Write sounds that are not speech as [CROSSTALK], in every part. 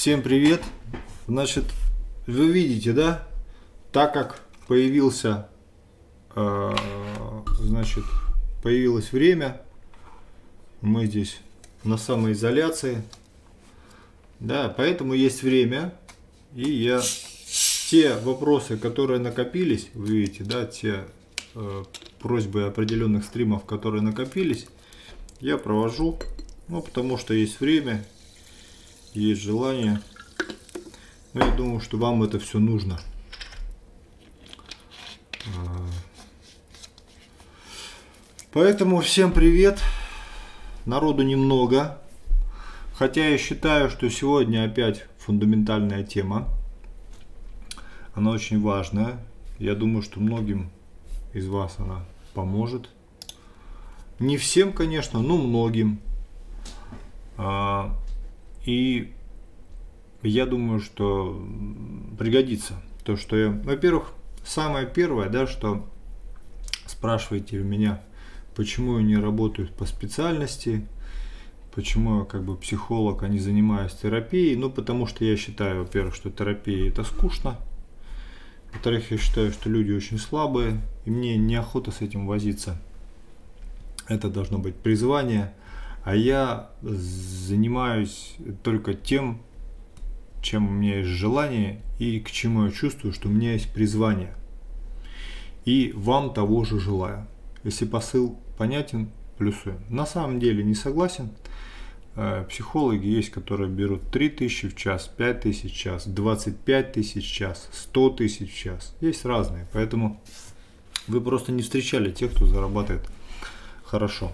Всем привет! Значит, вы видите, да, так как появился, э, значит, появилось время, мы здесь на самоизоляции, да, поэтому есть время, и я те вопросы, которые накопились, вы видите, да, те э, просьбы определенных стримов, которые накопились, я провожу, ну, потому что есть время, есть желание. Но я думаю, что вам это все нужно. А. Поэтому всем привет. Народу немного. Хотя я считаю, что сегодня опять фундаментальная тема. Она очень важная. Я думаю, что многим из вас она поможет. Не всем, конечно, но многим. И я думаю, что пригодится то, что я... Во-первых, самое первое, да, что спрашиваете у меня, почему я не работаю по специальности, почему я как бы психолог, а не занимаюсь терапией. Ну, потому что я считаю, во-первых, что терапия это скучно. Во-вторых, я считаю, что люди очень слабые, и мне неохота с этим возиться. Это должно быть призвание – а я занимаюсь только тем, чем у меня есть желание и к чему я чувствую, что у меня есть призвание. И вам того же желаю. Если посыл понятен, плюсуем. На самом деле не согласен. Э, психологи есть, которые берут 3000 в час, 5000 в час, 25 тысяч в час, 100 тысяч в час. Есть разные. Поэтому вы просто не встречали тех, кто зарабатывает хорошо.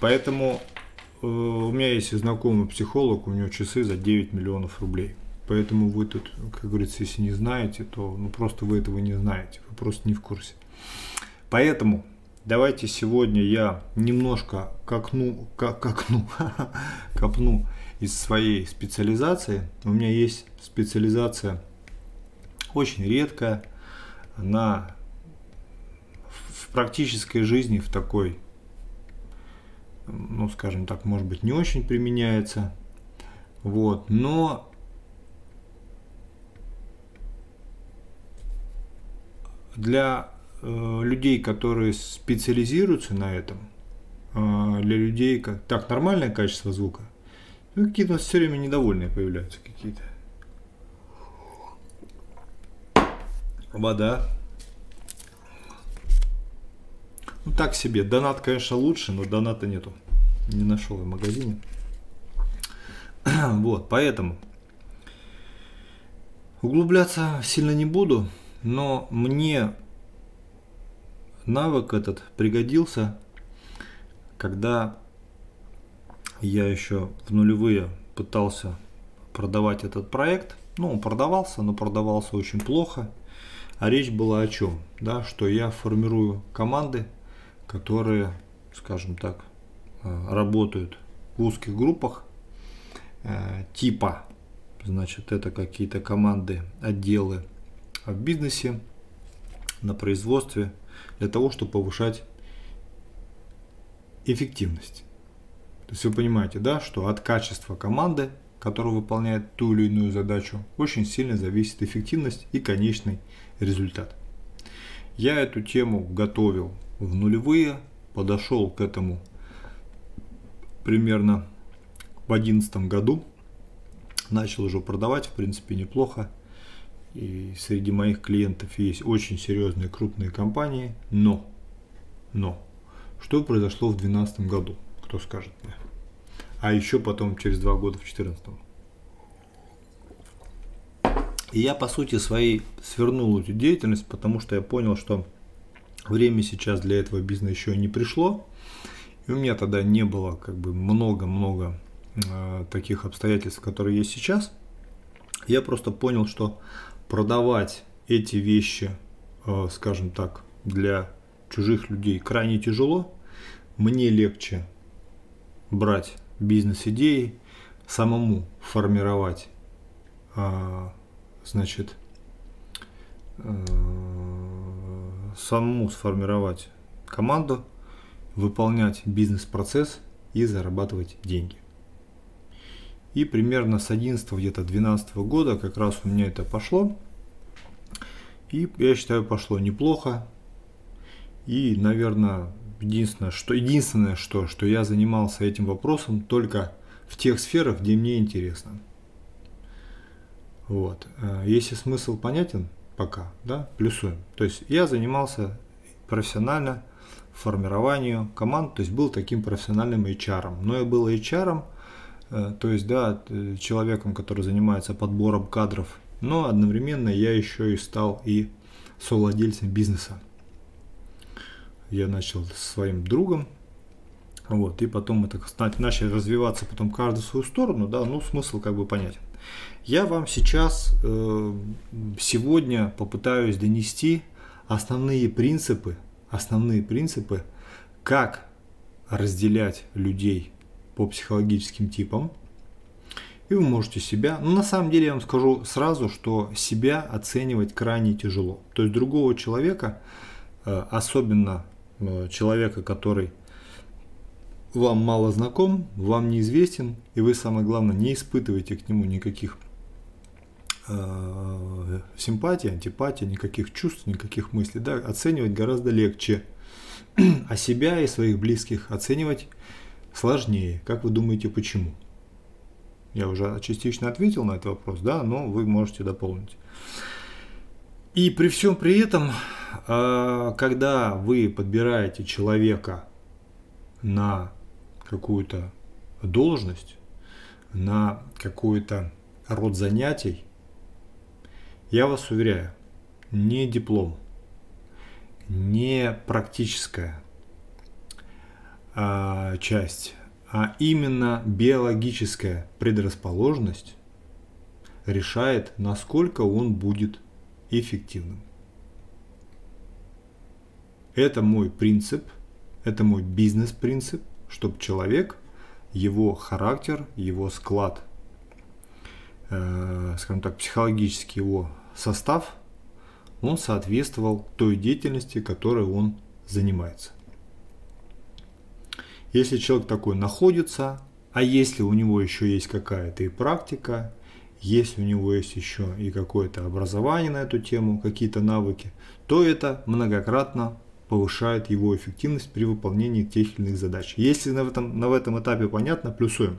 Поэтому у меня есть знакомый психолог, у него часы за 9 миллионов рублей. Поэтому вы тут, как говорится, если не знаете, то ну, просто вы этого не знаете, вы просто не в курсе. Поэтому давайте сегодня я немножко копну, копну, [LAUGHS] копну из своей специализации. У меня есть специализация очень редкая, она в практической жизни, в такой ну, скажем так, может быть, не очень применяется. Вот, но для э, людей, которые специализируются на этом, э, для людей, как так нормальное качество звука, ну, какие-то все время недовольные появляются какие-то. Вода. Ну так себе. Донат, конечно, лучше, но доната нету. Не нашел в магазине. [CLEARS THROAT] Вот, поэтому углубляться сильно не буду, но мне навык этот пригодился, когда я еще в нулевые пытался продавать этот проект. Ну, он продавался, но продавался очень плохо. А речь была о чем? Да, что я формирую команды которые, скажем так, э, работают в узких группах э, типа, значит, это какие-то команды, отделы в бизнесе, на производстве, для того, чтобы повышать эффективность. То есть вы понимаете, да, что от качества команды, которая выполняет ту или иную задачу, очень сильно зависит эффективность и конечный результат. Я эту тему готовил в нулевые, подошел к этому примерно в одиннадцатом году, начал уже продавать, в принципе, неплохо. И среди моих клиентов есть очень серьезные крупные компании, но, но, что произошло в 2012 году, кто скажет мне? А еще потом через два года в 2014. И я по сути своей свернул эту деятельность, потому что я понял, что Время сейчас для этого бизнеса еще не пришло. И у меня тогда не было как бы много-много э, таких обстоятельств, которые есть сейчас. Я просто понял, что продавать эти вещи, э, скажем так, для чужих людей крайне тяжело. Мне легче брать бизнес-идеи, самому формировать, э, значит, э, самому сформировать команду, выполнять бизнес-процесс и зарабатывать деньги. И примерно с 11 где-то 12 года как раз у меня это пошло. И я считаю, пошло неплохо. И, наверное, единственное, что, единственное, что, что я занимался этим вопросом только в тех сферах, где мне интересно. Вот. Э, если смысл понятен пока, да, плюсуем. То есть я занимался профессионально формированию команд, то есть был таким профессиональным HR. Но я был HR, э, то есть, да, человеком, который занимается подбором кадров, но одновременно я еще и стал и совладельцем бизнеса. Я начал с своим другом, вот, и потом так начали развиваться потом каждый в свою сторону, да, ну смысл как бы понятен. Я вам сейчас э, сегодня попытаюсь донести основные принципы, основные принципы, как разделять людей по психологическим типам. И вы можете себя, ну на самом деле я вам скажу сразу, что себя оценивать крайне тяжело. То есть другого человека, э, особенно э, человека, который вам мало знаком, вам неизвестен, и вы, самое главное, не испытываете к нему никаких э, симпатий, антипатий, никаких чувств, никаких мыслей, да, оценивать гораздо легче, а себя и своих близких оценивать сложнее. Как вы думаете, почему? Я уже частично ответил на этот вопрос, да, но вы можете дополнить. И при всем при этом, э, когда вы подбираете человека на какую-то должность, на какой-то род занятий, я вас уверяю, не диплом, не практическая а, часть, а именно биологическая предрасположенность решает, насколько он будет эффективным. Это мой принцип, это мой бизнес-принцип – чтобы человек, его характер, его склад, э, скажем так, психологический его состав, он соответствовал той деятельности, которой он занимается. Если человек такой находится, а если у него еще есть какая-то и практика, если у него есть еще и какое-то образование на эту тему, какие-то навыки, то это многократно повышает его эффективность при выполнении тех или иных задач. Если на этом, на этом этапе понятно, плюсуем.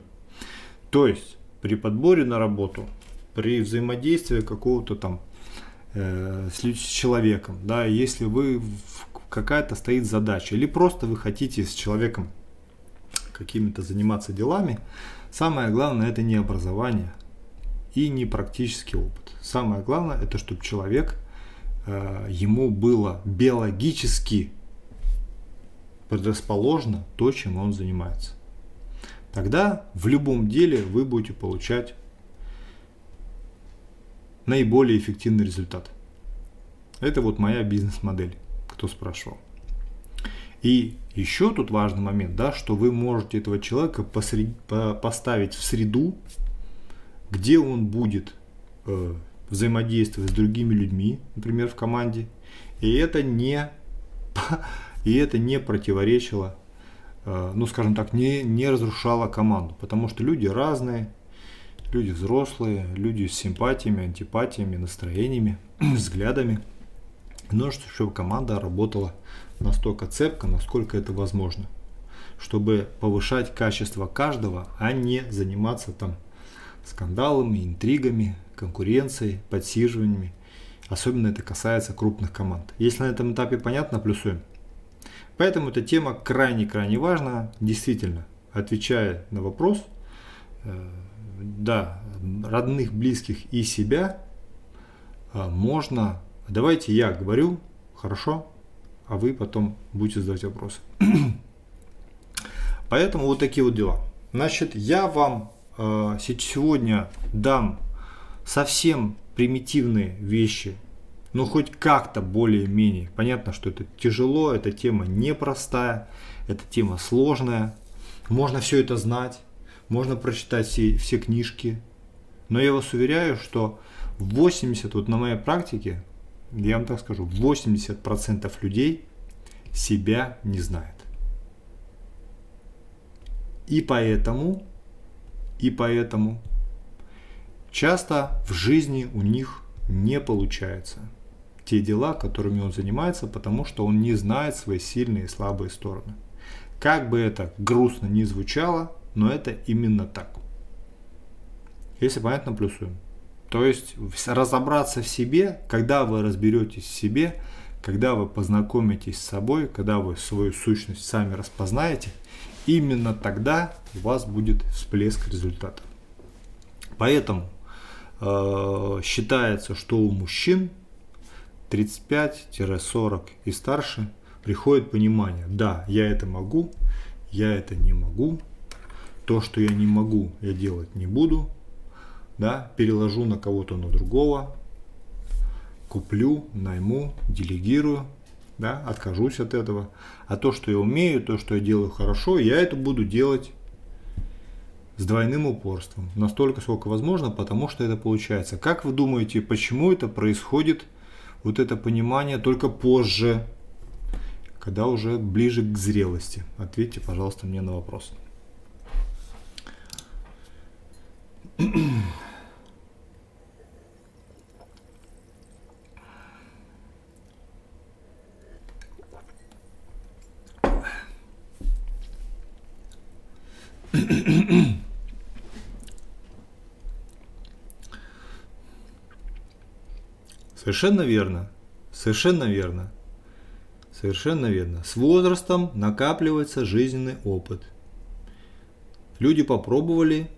То есть при подборе на работу, при взаимодействии какого-то там э, с, человеком, да, если вы какая-то стоит задача, или просто вы хотите с человеком какими-то заниматься делами, самое главное это не образование и не практический опыт. Самое главное это чтобы человек ему было биологически предрасположено то, чем он занимается. Тогда в любом деле вы будете получать наиболее эффективный результат. Это вот моя бизнес-модель, кто спрашивал. И еще тут важный момент, да, что вы можете этого человека посред... поставить в среду, где он будет э, взаимодействовать с другими людьми, например, в команде, и это не, и это не противоречило, э, ну, скажем так, не, не разрушало команду, потому что люди разные, люди взрослые, люди с симпатиями, антипатиями, настроениями, [CLEARS THROAT] взглядами. Нужно, чтобы команда работала настолько цепко, насколько это возможно, чтобы повышать качество каждого, а не заниматься там скандалами, интригами, конкуренцией, подсиживаниями. Особенно это касается крупных команд. Если на этом этапе понятно, плюсуем. Поэтому эта тема крайне-крайне важна. Действительно, отвечая на вопрос, э, да, родных, близких и себя э, можно... Давайте я говорю, хорошо, а вы потом будете задавать вопросы. [CLEARS THROAT] Поэтому вот такие вот дела. Значит, я вам сегодня дам совсем примитивные вещи, но хоть как-то более-менее. Понятно, что это тяжело, эта тема непростая, эта тема сложная. Можно все это знать, можно прочитать все, все книжки. Но я вас уверяю, что 80, вот на моей практике, я вам так скажу, 80% людей себя не знает. И поэтому И поэтому часто в жизни у них не получается те дела, которыми он занимается, потому что он не знает свои сильные и слабые стороны. Как бы это грустно ни звучало, но это именно так. Если понятно, плюсуем. То есть разобраться в себе, когда вы разберетесь в себе, когда вы познакомитесь с собой, когда вы свою сущность сами распознаете, именно тогда у вас будет всплеск результата. Поэтому э, считается, что у мужчин 35-40 и старше приходит понимание, да, я это могу, я это не могу, то, что я не могу, я делать не буду, да, переложу на кого-то на другого, куплю, найму, делегирую, да, откажусь от этого. А то, что я умею, то, что я делаю хорошо, я это буду делать с двойным упорством. Настолько, сколько возможно, потому что это получается. Как вы думаете, почему это происходит, вот это понимание только позже, когда уже ближе к зрелости? Ответьте, пожалуйста, мне на вопрос. Совершенно верно. Совершенно верно. Совершенно верно. С возрастом накапливается жизненный опыт. Люди попробовали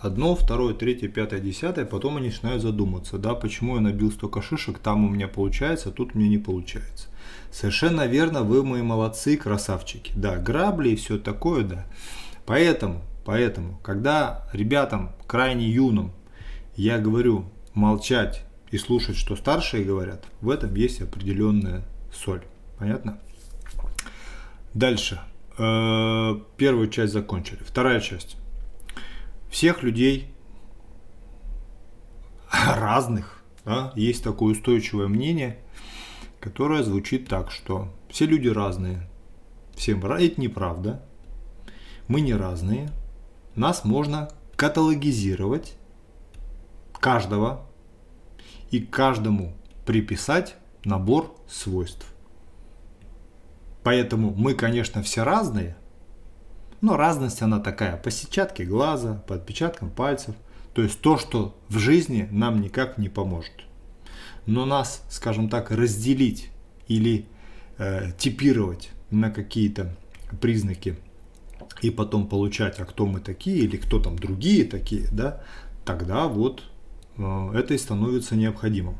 одно, второе, третье, пятое, десятое, потом они начинают задуматься, да, почему я набил столько шишек, там у меня получается, тут мне не получается. Совершенно верно, вы мои молодцы, красавчики. Да, грабли и все такое, да. Поэтому, поэтому, когда ребятам крайне юным я говорю молчать и слушать, что старшие говорят, в этом есть определенная соль. Понятно? Дальше. Э, первую часть закончили. Вторая часть. Всех людей [LAUGHS] разных, да, есть такое устойчивое мнение, которое звучит так, что все люди разные. Всем это неправда. Мы не разные. Нас можно каталогизировать каждого и каждому приписать набор свойств. Поэтому мы, конечно, все разные, но разность она такая, по сетчатке глаза, по отпечаткам пальцев. То есть то, что в жизни нам никак не поможет. Но нас, скажем так, разделить или э, типировать на какие-то признаки и потом получать, а кто мы такие или кто там другие такие, да, тогда вот это и становится необходимым.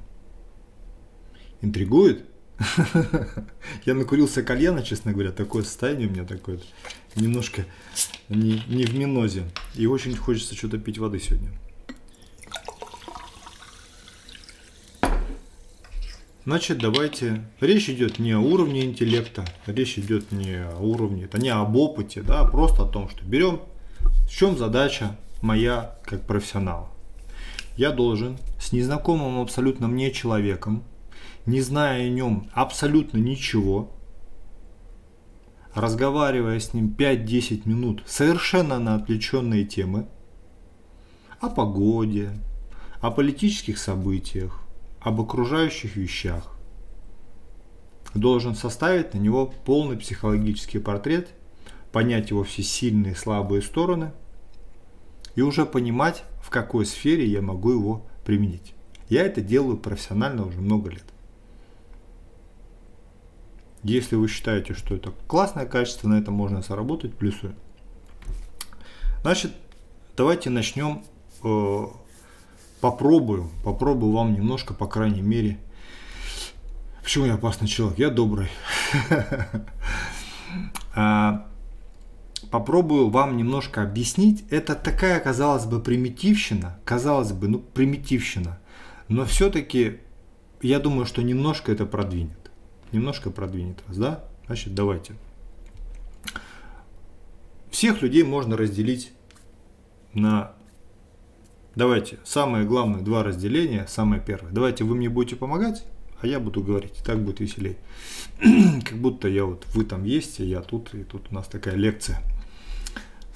Интригует? [LAUGHS] Я накурился кальяна, честно говоря, такое состояние у меня такое, немножко не, не в минозе. И очень хочется что-то пить воды сегодня. Значит, давайте. Речь идет не о уровне интеллекта, речь идет не о уровне, это не об опыте, да, а просто о том, что берем, в чем задача моя как профессионала. Я должен с незнакомым абсолютно мне человеком, не зная о нем абсолютно ничего, разговаривая с ним 5-10 минут совершенно на отвлеченные темы, о погоде, о политических событиях, об окружающих вещах. Должен составить на него полный психологический портрет, понять его все сильные и слабые стороны и уже понимать, в какой сфере я могу его применить. Я это делаю профессионально уже много лет. Если вы считаете, что это классное качество, на этом можно заработать, плюсую. Значит, давайте начнем э, попробую, попробую вам немножко, по крайней мере. Почему я опасный человек? Я добрый. [LAUGHS] Попробую вам немножко объяснить. Это такая, казалось бы, примитивщина. Казалось бы, ну, примитивщина. Но все-таки я думаю, что немножко это продвинет. Немножко продвинет вас, да? Значит, давайте. Всех людей можно разделить на Давайте, самое главное два разделения. Самое первое. Давайте вы мне будете помогать, а я буду говорить. Так будет веселей. [CLEARS THROAT] как будто я вот, вы там есть, а я тут, и тут у нас такая лекция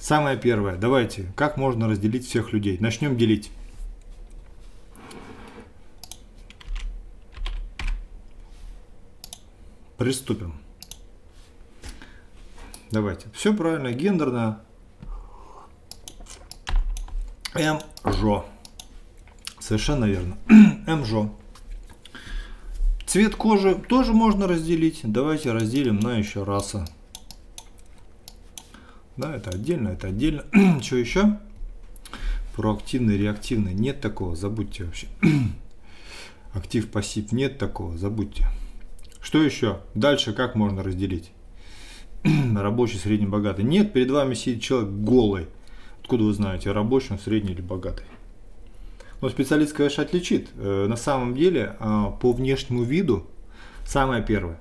Самое первое. Давайте, как можно разделить всех людей? Начнем делить. Приступим. Давайте. Все правильно, гендерно. МЖО. Совершенно верно. [CLEARS THROAT] МЖО. Цвет кожи тоже можно разделить. Давайте разделим на еще раса. Да, это отдельно, это отдельно. [CLEARS THROAT] Что еще? Проактивный, реактивный. Нет такого, забудьте вообще. [CLEARS THROAT] Актив, пассив. Нет такого, забудьте. Что еще? Дальше как можно разделить? [CLEARS THROAT] рабочий, средний, богатый. Нет, перед вами сидит человек голый. Откуда вы знаете, рабочий средний или богатый? Но специалист, конечно, отличит. Э, на самом деле, а, по внешнему виду, самое первое,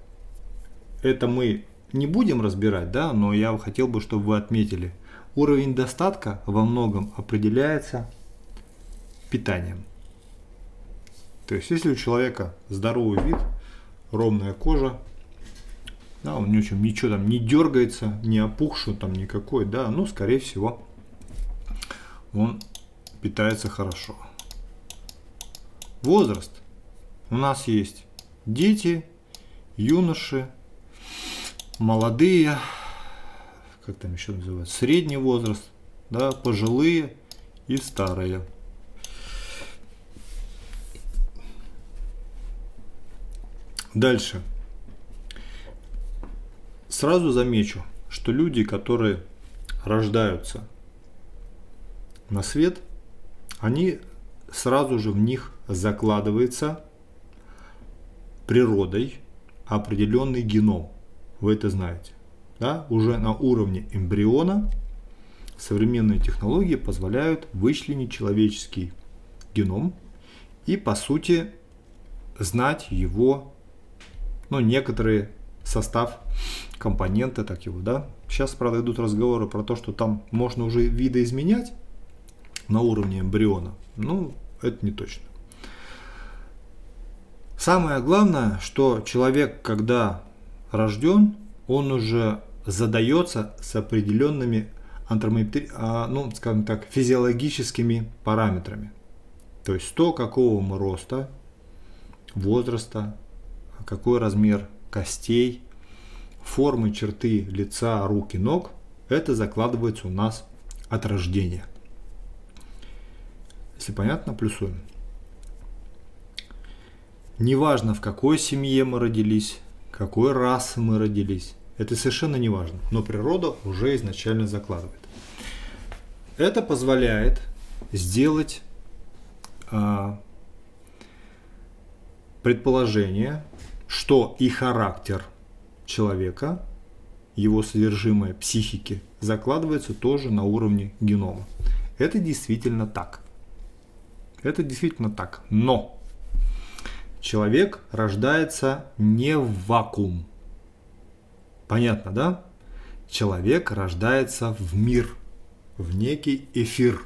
это мы не будем разбирать, да, но я хотел бы, чтобы вы отметили, уровень достатка во многом определяется питанием. То есть, если у человека здоровый вид, ровная кожа, да, он ничего, ничего там не дергается, не опухший там никакой, да, ну, скорее всего, он питается хорошо. Возраст. У нас есть дети, юноши, молодые, как там еще называется, средний возраст, да, пожилые и старые. Дальше. Сразу замечу, что люди, которые рождаются на свет, они сразу же в них закладывается природой определенный геном. Вы это знаете. Да? Уже на уровне эмбриона современные технологии позволяют вычленить человеческий геном и по сути знать его ну, некоторые состав, компоненты, так его, да. Сейчас, правда, идут разговоры про то, что там можно уже видоизменять на уровне эмбриона. Ну, это не точно. Самое главное, что человек, когда рожден, он уже задается с определенными. А, ну, скажем так, физиологическими параметрами. То есть то, какого мы роста, возраста, какой размер костей, формы, черты лица, рук и ног, это закладывается у нас от рождения. Если понятно, плюсуем. Неважно, в какой семье мы родились, какой расы мы родились, это совершенно не важно, но природа уже изначально закладывает. Это позволяет сделать а, предположение что и характер человека, его содержимое психики закладывается тоже на уровне генома. Это действительно так. Это действительно так. Но человек рождается не в вакуум. Понятно, да? Человек рождается в мир, в некий эфир.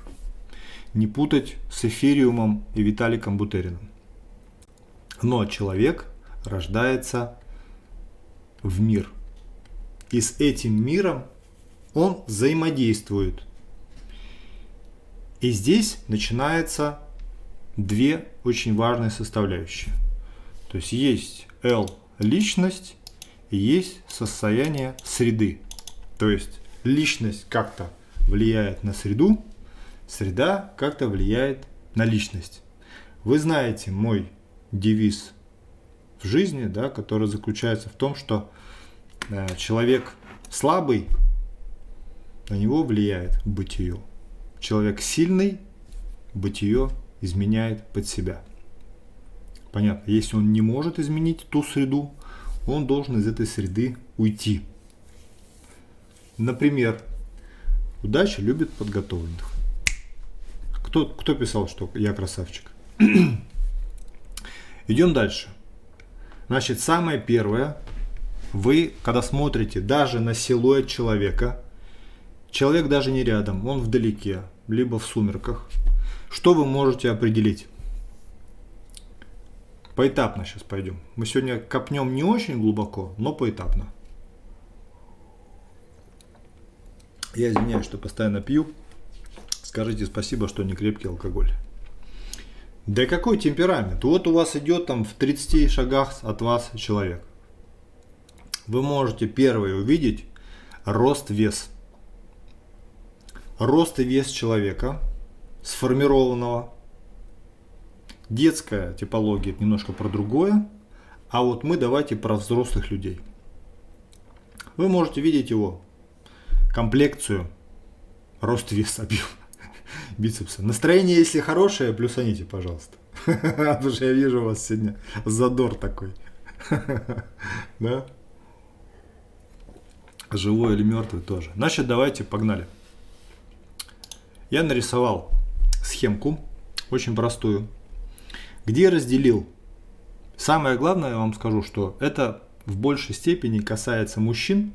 Не путать с эфириумом и Виталиком Бутериным. Но человек рождается в мир. И с этим миром он взаимодействует. И здесь начинается две очень важные составляющие. То есть есть L личность и есть состояние среды. То есть личность как-то влияет на среду, среда как-то влияет на личность. Вы знаете мой девиз в жизни, да, которая заключается в том, что э, человек слабый, на него влияет бытие. Человек сильный, бытие изменяет под себя. Понятно, если он не может изменить ту среду, он должен из этой среды уйти. Например, удача любит подготовленных. Кто, кто писал, что я красавчик? [CLEARS THROAT] Идем дальше. Значит, самое первое, вы, когда смотрите даже на силуэт человека, человек даже не рядом, он вдалеке, либо в сумерках, что вы можете определить? Поэтапно сейчас пойдем. Мы сегодня копнем не очень глубоко, но поэтапно. Я извиняюсь, что постоянно пью. Скажите спасибо, что не крепкий алкоголь. Да какой темперамент? Вот у вас идет там в 30 шагах от вас человек. Вы можете первый увидеть рост вес. Рост и вес человека сформированного. Детская типология это немножко про другое. А вот мы давайте про взрослых людей. Вы можете видеть его комплекцию, рост вес, объем [LAUGHS] бицепса. Настроение, если хорошее, плюсаните, пожалуйста. [LAUGHS] Потому что я вижу у вас сегодня задор такой. [LAUGHS] Да? Живой или мертвый тоже. Значит, давайте погнали. Я нарисовал схемку, очень простую, где разделил. Самое главное, я вам скажу, что это в большей степени касается мужчин,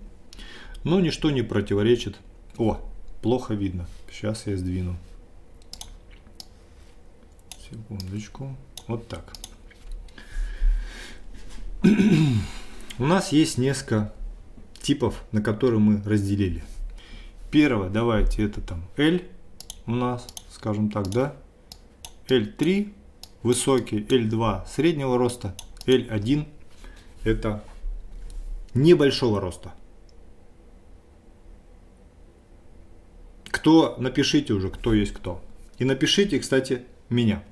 но ничто не противоречит. О, плохо видно. Сейчас я сдвину. Секундочку. Вот так. У нас есть несколько типов, на которые мы разделили. Первое, давайте, это там L у нас, скажем так, да. L3 высокий, L2 среднего роста, L1 это небольшого роста. Кто, напишите уже, кто есть кто. И напишите, кстати, меня.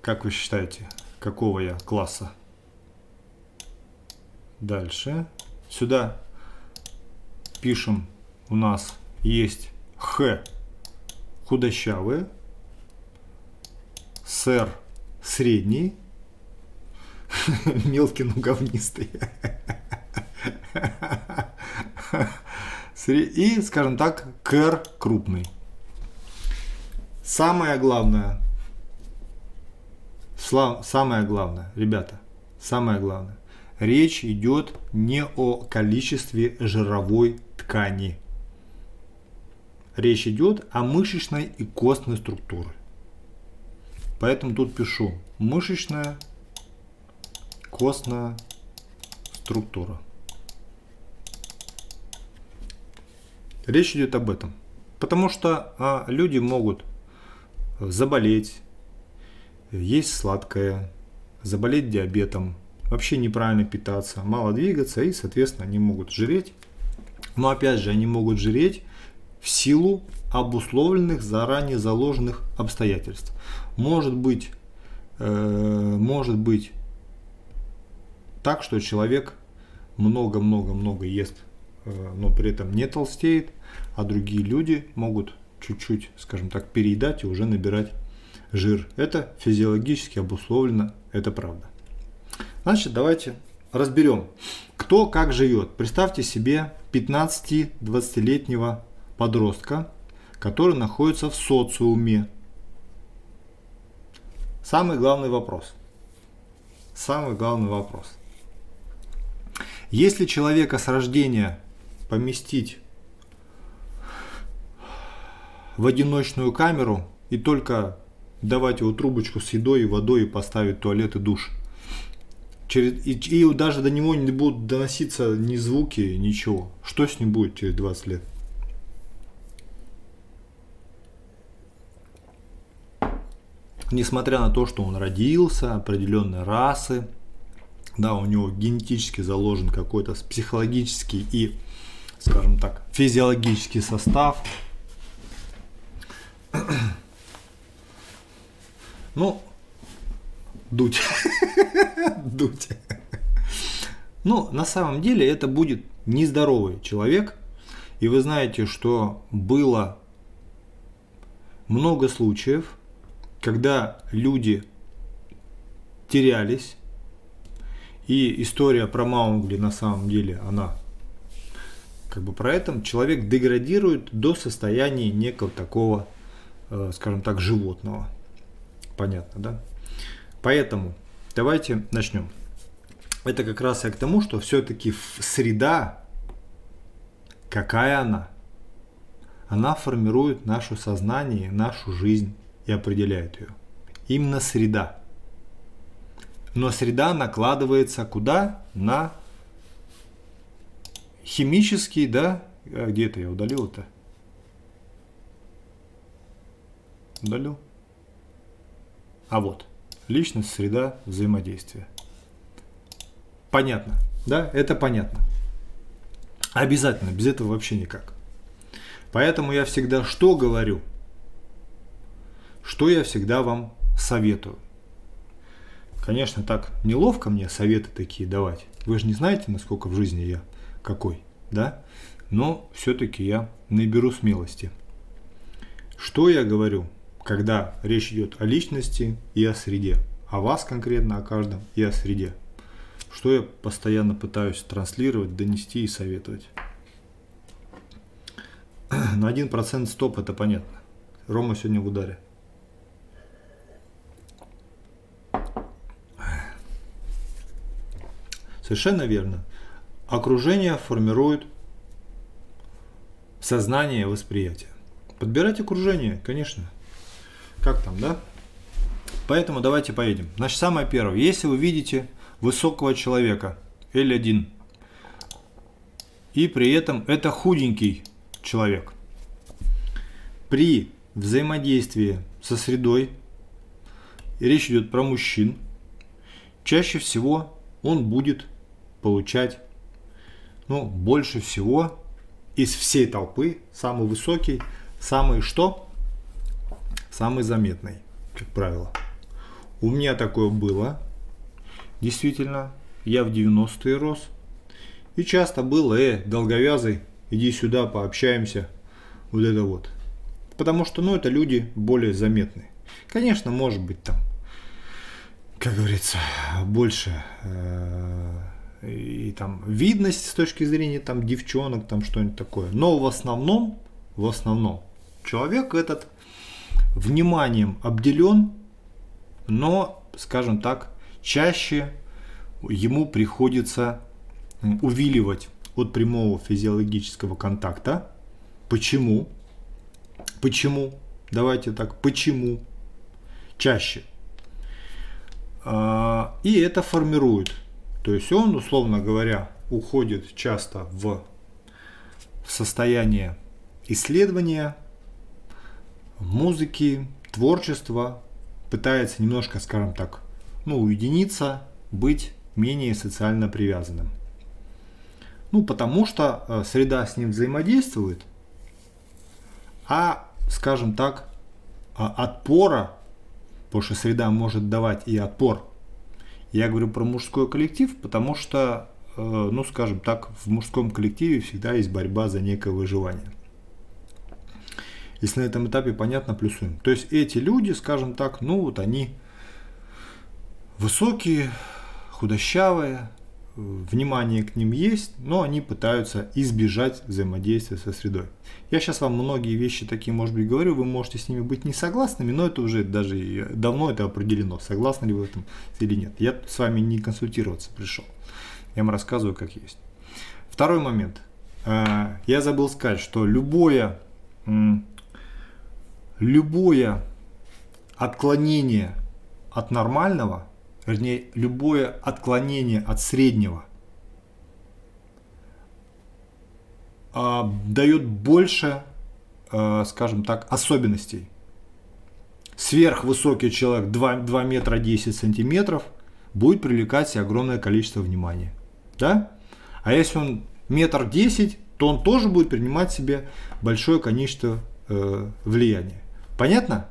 Как вы считаете, какого я класса? Дальше. Сюда пишем, у нас есть Х худощавые, Сэр средний, [LAUGHS] мелкий, но говнистый. И, скажем так, кэр крупный. Самое главное, самое главное, ребята, самое главное, речь идет не о количестве жировой ткани. Речь идет о мышечной и костной структуре. Поэтому тут пишу мышечная, костная структура. Речь идет об этом. Потому что а, люди могут заболеть, есть сладкое, заболеть диабетом, вообще неправильно питаться, мало двигаться и, соответственно, они могут жреть. Но опять же, они могут жреть в силу обусловленных заранее заложенных обстоятельств. Может быть, э, может быть так, что человек много-много-много ест Э, но при этом не толстеет, а другие люди могут чуть-чуть, скажем так, переедать и уже набирать жир. Это физиологически обусловлено, это правда. Значит, давайте разберем, кто как живет. Представьте себе 15-20-летнего подростка, который находится в социуме. Самый главный вопрос. Самый главный вопрос. Если человека с рождения поместить в одиночную камеру и только давать его трубочку с едой и водой и поставить туалет и душ. И даже до него не будут доноситься ни звуки, ничего. Что с ним будет через 20 лет? Несмотря на то, что он родился определенной расы, да, у него генетически заложен какой-то психологический и скажем так, физиологический состав. [CLEARS THROAT] Ну, дуть. [LAUGHS] дуть. Ну, на самом деле это будет нездоровый человек. И вы знаете, что было много случаев, когда люди терялись. И история про Маугли на самом деле, она как бы про это человек деградирует до состояния некого такого, э, скажем так, животного. Понятно, да? Поэтому давайте начнем. Это как раз и к тому, что все-таки среда, какая она, она формирует наше сознание, нашу жизнь и определяет ее. Именно среда. Но среда накладывается куда? На химический, да, А где это я удалил это? Удалил? А вот. Личность, среда, взаимодействие. Понятно. Да, это понятно. Обязательно, без этого вообще никак. Поэтому я всегда что говорю? Что я всегда вам советую? Конечно, так неловко мне советы такие давать. Вы же не знаете, насколько в жизни я какой, да? Но все-таки я наберу смелости. Что я говорю, когда речь идет о личности и о среде? О вас конкретно, о каждом и о среде. Что я постоянно пытаюсь транслировать, донести и советовать. [CLEARS THROAT] На 1% стоп это понятно. Рома сегодня в ударе. Совершенно верно. Окружение формирует сознание и восприятие. Подбирать окружение, конечно. Как там, да? Поэтому давайте поедем. Значит, самое первое. Если вы видите высокого человека, L1, и при этом это худенький человек, при взаимодействии со средой, речь идет про мужчин, чаще всего он будет получать ну, больше всего из всей толпы, самый высокий, самый что? Самый заметный, как правило. У меня такое было, действительно, я в 90-е рос. И часто было, э, долговязый, иди сюда, пообщаемся, вот это вот. Потому что, ну, это люди более заметные. Конечно, может быть там, как говорится, больше э, и там видность с точки зрения там девчонок, там что-нибудь такое. Но в основном, в основном, человек этот вниманием обделен, но, скажем так, чаще ему приходится увиливать от прямого физиологического контакта. Почему? Почему? Давайте так, почему? Чаще. А, и это формирует то есть он, условно говоря, уходит часто в состояние исследования, музыки, творчества, пытается немножко, скажем так, ну, уединиться, быть менее социально привязанным. Ну, потому что э, среда с ним взаимодействует, а, скажем так, а, отпора, потому что среда может давать и отпор я говорю про мужской коллектив, потому что, э, ну скажем так, в мужском коллективе всегда есть борьба за некое выживание. Если на этом этапе понятно, плюсуем. То есть эти люди, скажем так, ну вот они высокие, худощавые, внимание к ним есть, но они пытаются избежать взаимодействия со средой. Я сейчас вам многие вещи такие, может быть, говорю, вы можете с ними быть не согласными, но это уже даже давно это определено, согласны ли вы в этом или нет. Я с вами не консультироваться пришел. Я вам рассказываю, как есть. Второй момент. Э, я забыл сказать, что любое, любое отклонение от нормального – вернее, любое отклонение от среднего э, дает больше, э, скажем так, особенностей. Сверхвысокий человек 2, 2 метра 10 сантиметров будет привлекать себе огромное количество внимания. Да? А если он метр десять, то он тоже будет принимать себе большое количество э, влияния. Понятно?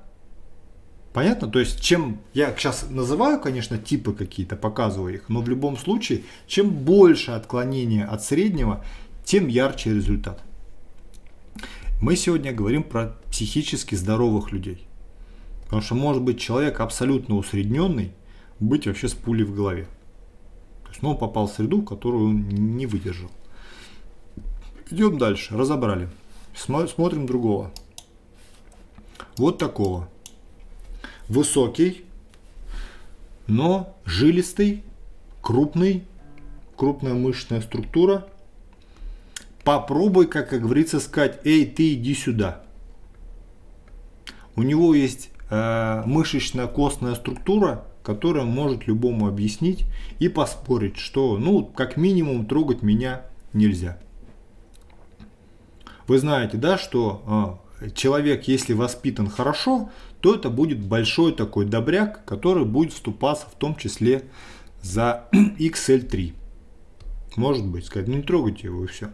Понятно? То есть, чем я сейчас называю, конечно, типы какие-то, показываю их, но в любом случае, чем больше отклонения от среднего, тем ярче результат. Мы сегодня говорим про психически здоровых людей. Потому что может быть человек абсолютно усредненный, быть вообще с пулей в голове. То есть, ну, он попал в среду, которую он не выдержал. Идем дальше, разобрали. Смотрим другого. Вот такого высокий, но жилистый, крупный, крупная мышечная структура. Попробуй, как, как говорится, сказать, эй, ты иди сюда. У него есть э, мышечная костная структура, которая может любому объяснить и поспорить, что, ну, как минимум, трогать меня нельзя. Вы знаете, да, что э, человек, если воспитан хорошо, то это будет большой такой добряк, который будет вступаться в том числе за [CLEARS THROAT] XL3. Может быть, сказать, ну не трогайте его и все.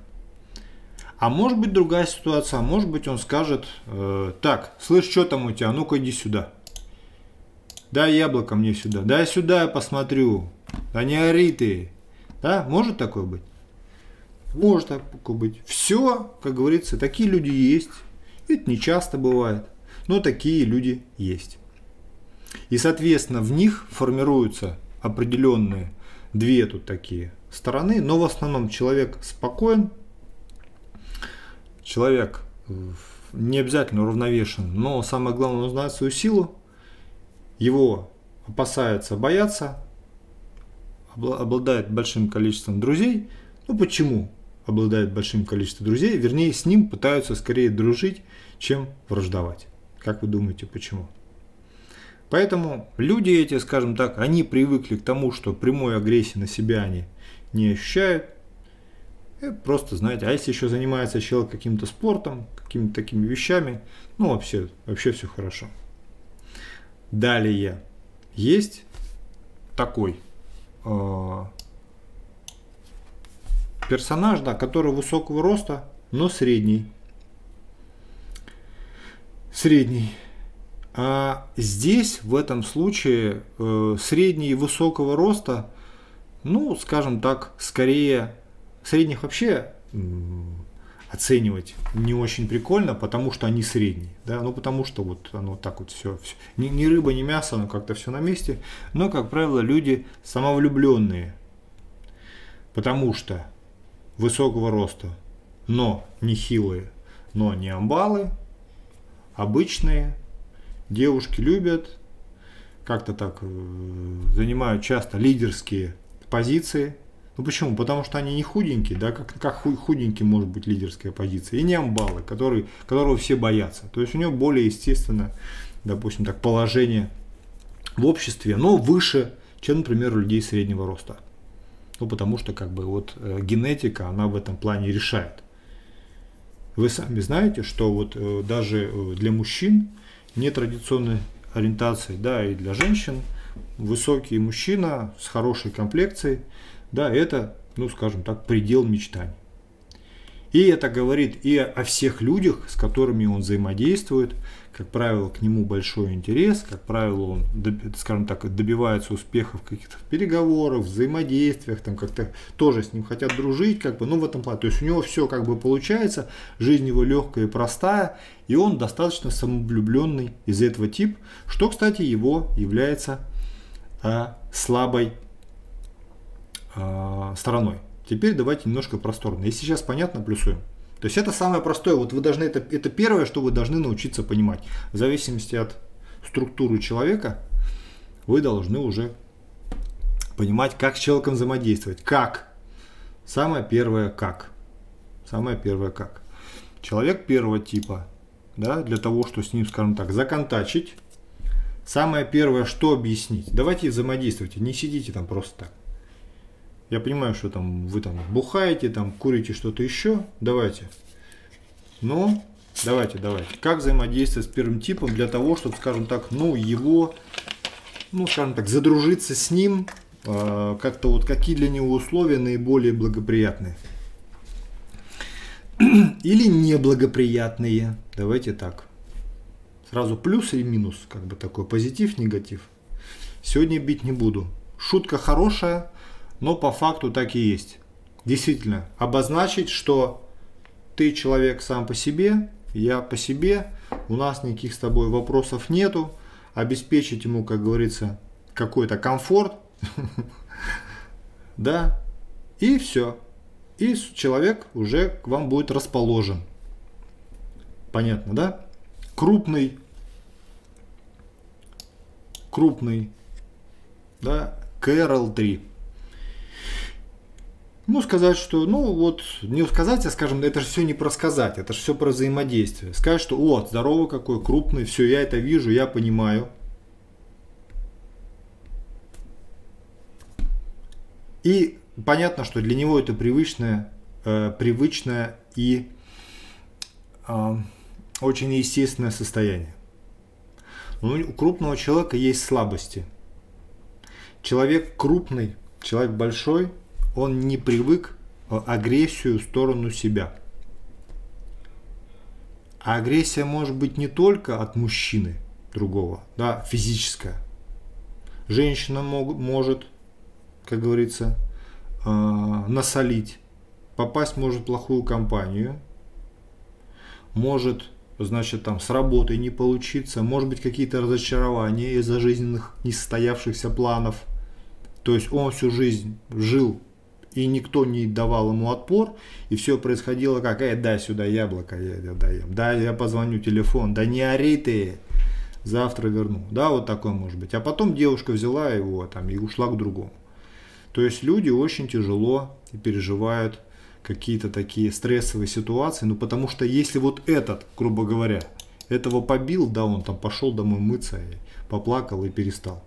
А может быть другая ситуация, может быть он скажет, э, так, слышь, что там у тебя, ну-ка иди сюда. Дай яблоко мне сюда, дай сюда я посмотрю. Да не ори ты. Да, может такое быть? Может такое быть. Все, как говорится, такие люди есть. Это не часто бывает, но такие люди есть. И, соответственно, в них формируются определенные две тут такие стороны, но в основном человек спокоен, человек не обязательно уравновешен, но самое главное, он знает свою силу, его опасается, боятся, обладает большим количеством друзей. Ну почему обладает большим количеством друзей? Вернее, с ним пытаются скорее дружить, чем враждовать. Как вы думаете, почему? Поэтому люди эти, скажем так, они привыкли к тому, что прямой агрессии на себя они не ощущают. И просто, знаете, а если еще занимается человек каким-то спортом, какими-то такими вещами, ну вообще, вообще все хорошо. Далее есть такой э, персонаж, да, который высокого роста, но средний. Средний. А здесь, в этом случае, э, средний и высокого роста, ну, скажем так, скорее, средних вообще оценивать не очень прикольно, потому что они средние, да, ну потому что вот оно так вот все, все. Ни, ни рыба, ни мясо, оно как-то все на месте, но, как правило, люди самовлюбленные, потому что высокого роста, но не хилые, но не амбалы, обычные, девушки любят, как-то так э, занимают часто лидерские позиции, ну почему? Потому что они не худенькие, да, как, как худенький может быть лидерская позиция. И не амбалы, который, которого все боятся. То есть у него более естественно, допустим, так, положение в обществе, но выше, чем, например, у людей среднего роста. Ну потому что как бы вот э, генетика, она в этом плане решает. Вы сами знаете, что вот э, даже э, для мужчин нетрадиционной ориентации, да, и для женщин высокий мужчина с хорошей комплекцией – да, это, ну скажем так, предел мечтаний. И это говорит и о всех людях, с которыми он взаимодействует. Как правило, к нему большой интерес, как правило, он, скажем так, добивается успехов каких-то переговорах, взаимодействиях, там как-то тоже с ним хотят дружить, как бы, ну в этом плане. То есть у него все как бы получается, жизнь его легкая и простая, и он достаточно самовлюбленный из этого тип, что, кстати, его является а, слабой э, стороной. Теперь давайте немножко просторно. Если сейчас понятно, плюсуем. То есть это самое простое. Вот вы должны, это, это первое, что вы должны научиться понимать. В зависимости от структуры человека, вы должны уже понимать, как с человеком взаимодействовать. Как? Самое первое как. Самое первое как. Человек первого типа, да, для того, чтобы с ним, скажем так, законтачить, самое первое, что объяснить. Давайте взаимодействуйте, не сидите там просто так. Я понимаю, что там вы там бухаете, там курите что-то еще. Давайте. Но давайте, давайте. Как взаимодействовать с первым типом для того, чтобы, скажем так, ну его, ну скажем так, задружиться с ним, э, как-то вот какие для него условия наиболее благоприятные. [CLEARS THROAT] Или неблагоприятные. Давайте так. Сразу плюс и минус, как бы такой позитив, негатив. Сегодня бить не буду. Шутка хорошая, но по факту так и есть. Действительно, обозначить, что ты человек сам по себе, я по себе, у нас никаких с тобой вопросов нету, обеспечить ему, как говорится, какой-то комфорт, [LAUGHS] да, и все. И человек уже к вам будет расположен. Понятно, да? Крупный, крупный, да, КРЛ-3 ну, сказать, что, ну, вот, не сказать, а, скажем, это же все не про сказать, это же все про взаимодействие. Сказать, что, о, здоровый какой, крупный, все, я это вижу, я понимаю. И понятно, что для него это привычное, э, привычное и э, очень естественное состояние. Но у крупного человека есть слабости. Человек крупный, человек большой, он не привык агрессию в сторону себя. А агрессия может быть не только от мужчины другого, да, физическая. Женщина мог, может, как говорится, э, насолить, попасть может в плохую компанию, может, значит, там с работой не получиться, может быть какие-то разочарования из-за жизненных несостоявшихся планов. То есть он всю жизнь жил и никто не давал ему отпор, и все происходило как, э, дай сюда яблоко, я, я даем, да, я позвоню телефон, да не ори ты, завтра верну, да, вот такое может быть. А потом девушка взяла его там и ушла к другому. То есть люди очень тяжело переживают какие-то такие стрессовые ситуации, ну потому что если вот этот, грубо говоря, этого побил, да, он там пошел домой мыться, и поплакал и перестал.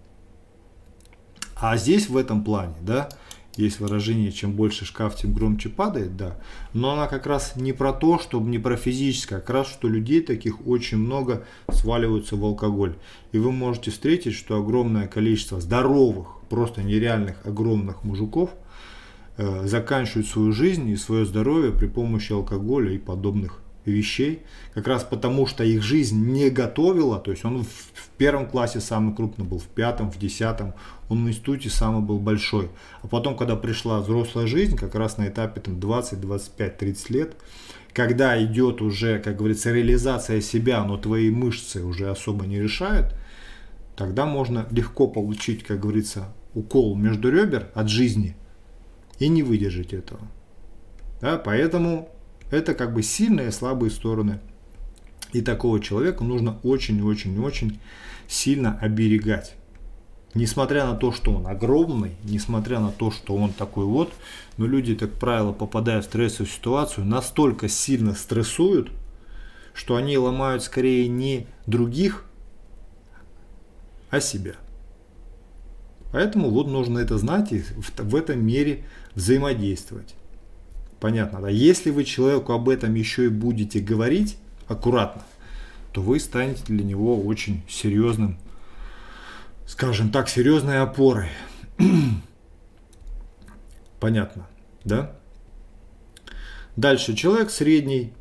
А здесь в этом плане, да, есть выражение, чем больше шкаф, тем громче падает, да. Но она как раз не про то, чтобы не про физическое, а как раз, что людей таких очень много сваливаются в алкоголь. И вы можете встретить, что огромное количество здоровых, просто нереальных, огромных мужиков э, заканчивают свою жизнь и свое здоровье при помощи алкоголя и подобных вещей, как раз потому, что их жизнь не готовила, то есть он в первом классе самый крупный был, в пятом, в десятом, он в институте самый был большой. А потом, когда пришла взрослая жизнь, как раз на этапе там, 20, 25, 30 лет, когда идет уже, как говорится, реализация себя, но твои мышцы уже особо не решают, тогда можно легко получить, как говорится, укол между ребер от жизни и не выдержать этого. Да, поэтому это как бы сильные и слабые стороны. И такого человека нужно очень-очень-очень сильно оберегать. Несмотря на то, что он огромный, несмотря на то, что он такой вот, но люди, как правило, попадая в стрессовую ситуацию, настолько сильно стрессуют, что они ломают скорее не других, а себя. Поэтому вот нужно это знать и в этом мере взаимодействовать. Понятно, да? Если вы человеку об этом еще и будете говорить аккуратно, то вы станете для него очень серьезным, скажем так, серьезной опорой. [CLEARS THROAT] Понятно, да? Дальше. Человек средний,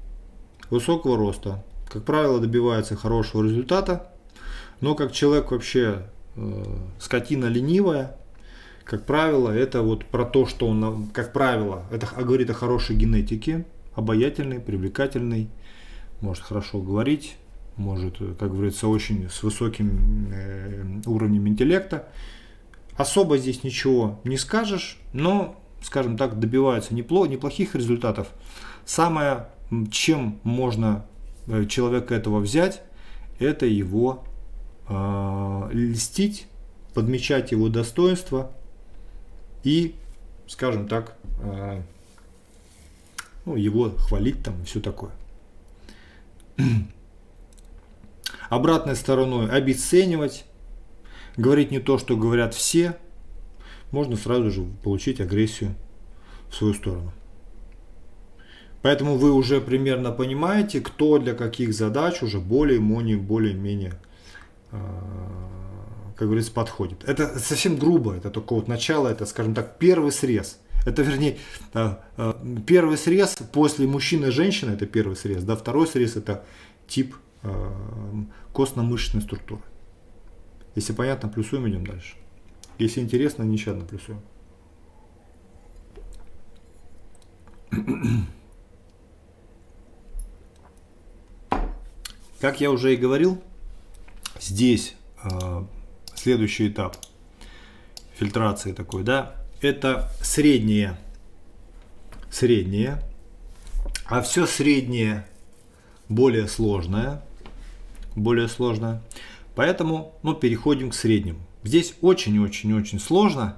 высокого роста, как правило, добивается хорошего результата, но как человек вообще э, скотина ленивая, как правило, это вот про то, что он, как правило, это говорит о хорошей генетике, обаятельный, привлекательный, может хорошо говорить, может, как говорится, очень с высоким э, уровнем интеллекта. Особо здесь ничего не скажешь, но, скажем так, добивается непло, неплохих результатов. Самое, чем можно э, человека этого взять, это его э, льстить, подмечать его достоинства, и, скажем так, э, ну, его хвалить там и все такое. [CLEARS THROAT] Обратной стороной обесценивать, говорить не то, что говорят все, можно сразу же получить агрессию в свою сторону. Поэтому вы уже примерно понимаете, кто для каких задач уже более-менее более -менее, э, как говорится, подходит. Это совсем грубо, это только вот начало, это, скажем так, первый срез. Это, вернее, э, э, первый срез после мужчины и женщины, это первый срез, да, второй срез это тип э, костно-мышечной структуры. Если понятно, плюсуем, идем дальше. Если интересно, нещадно плюсуем. Как я уже и говорил, здесь следующий этап фильтрации такой, да, это среднее, среднее, а все среднее более сложное, более сложное. Поэтому, ну, переходим к среднему. Здесь очень-очень-очень сложно,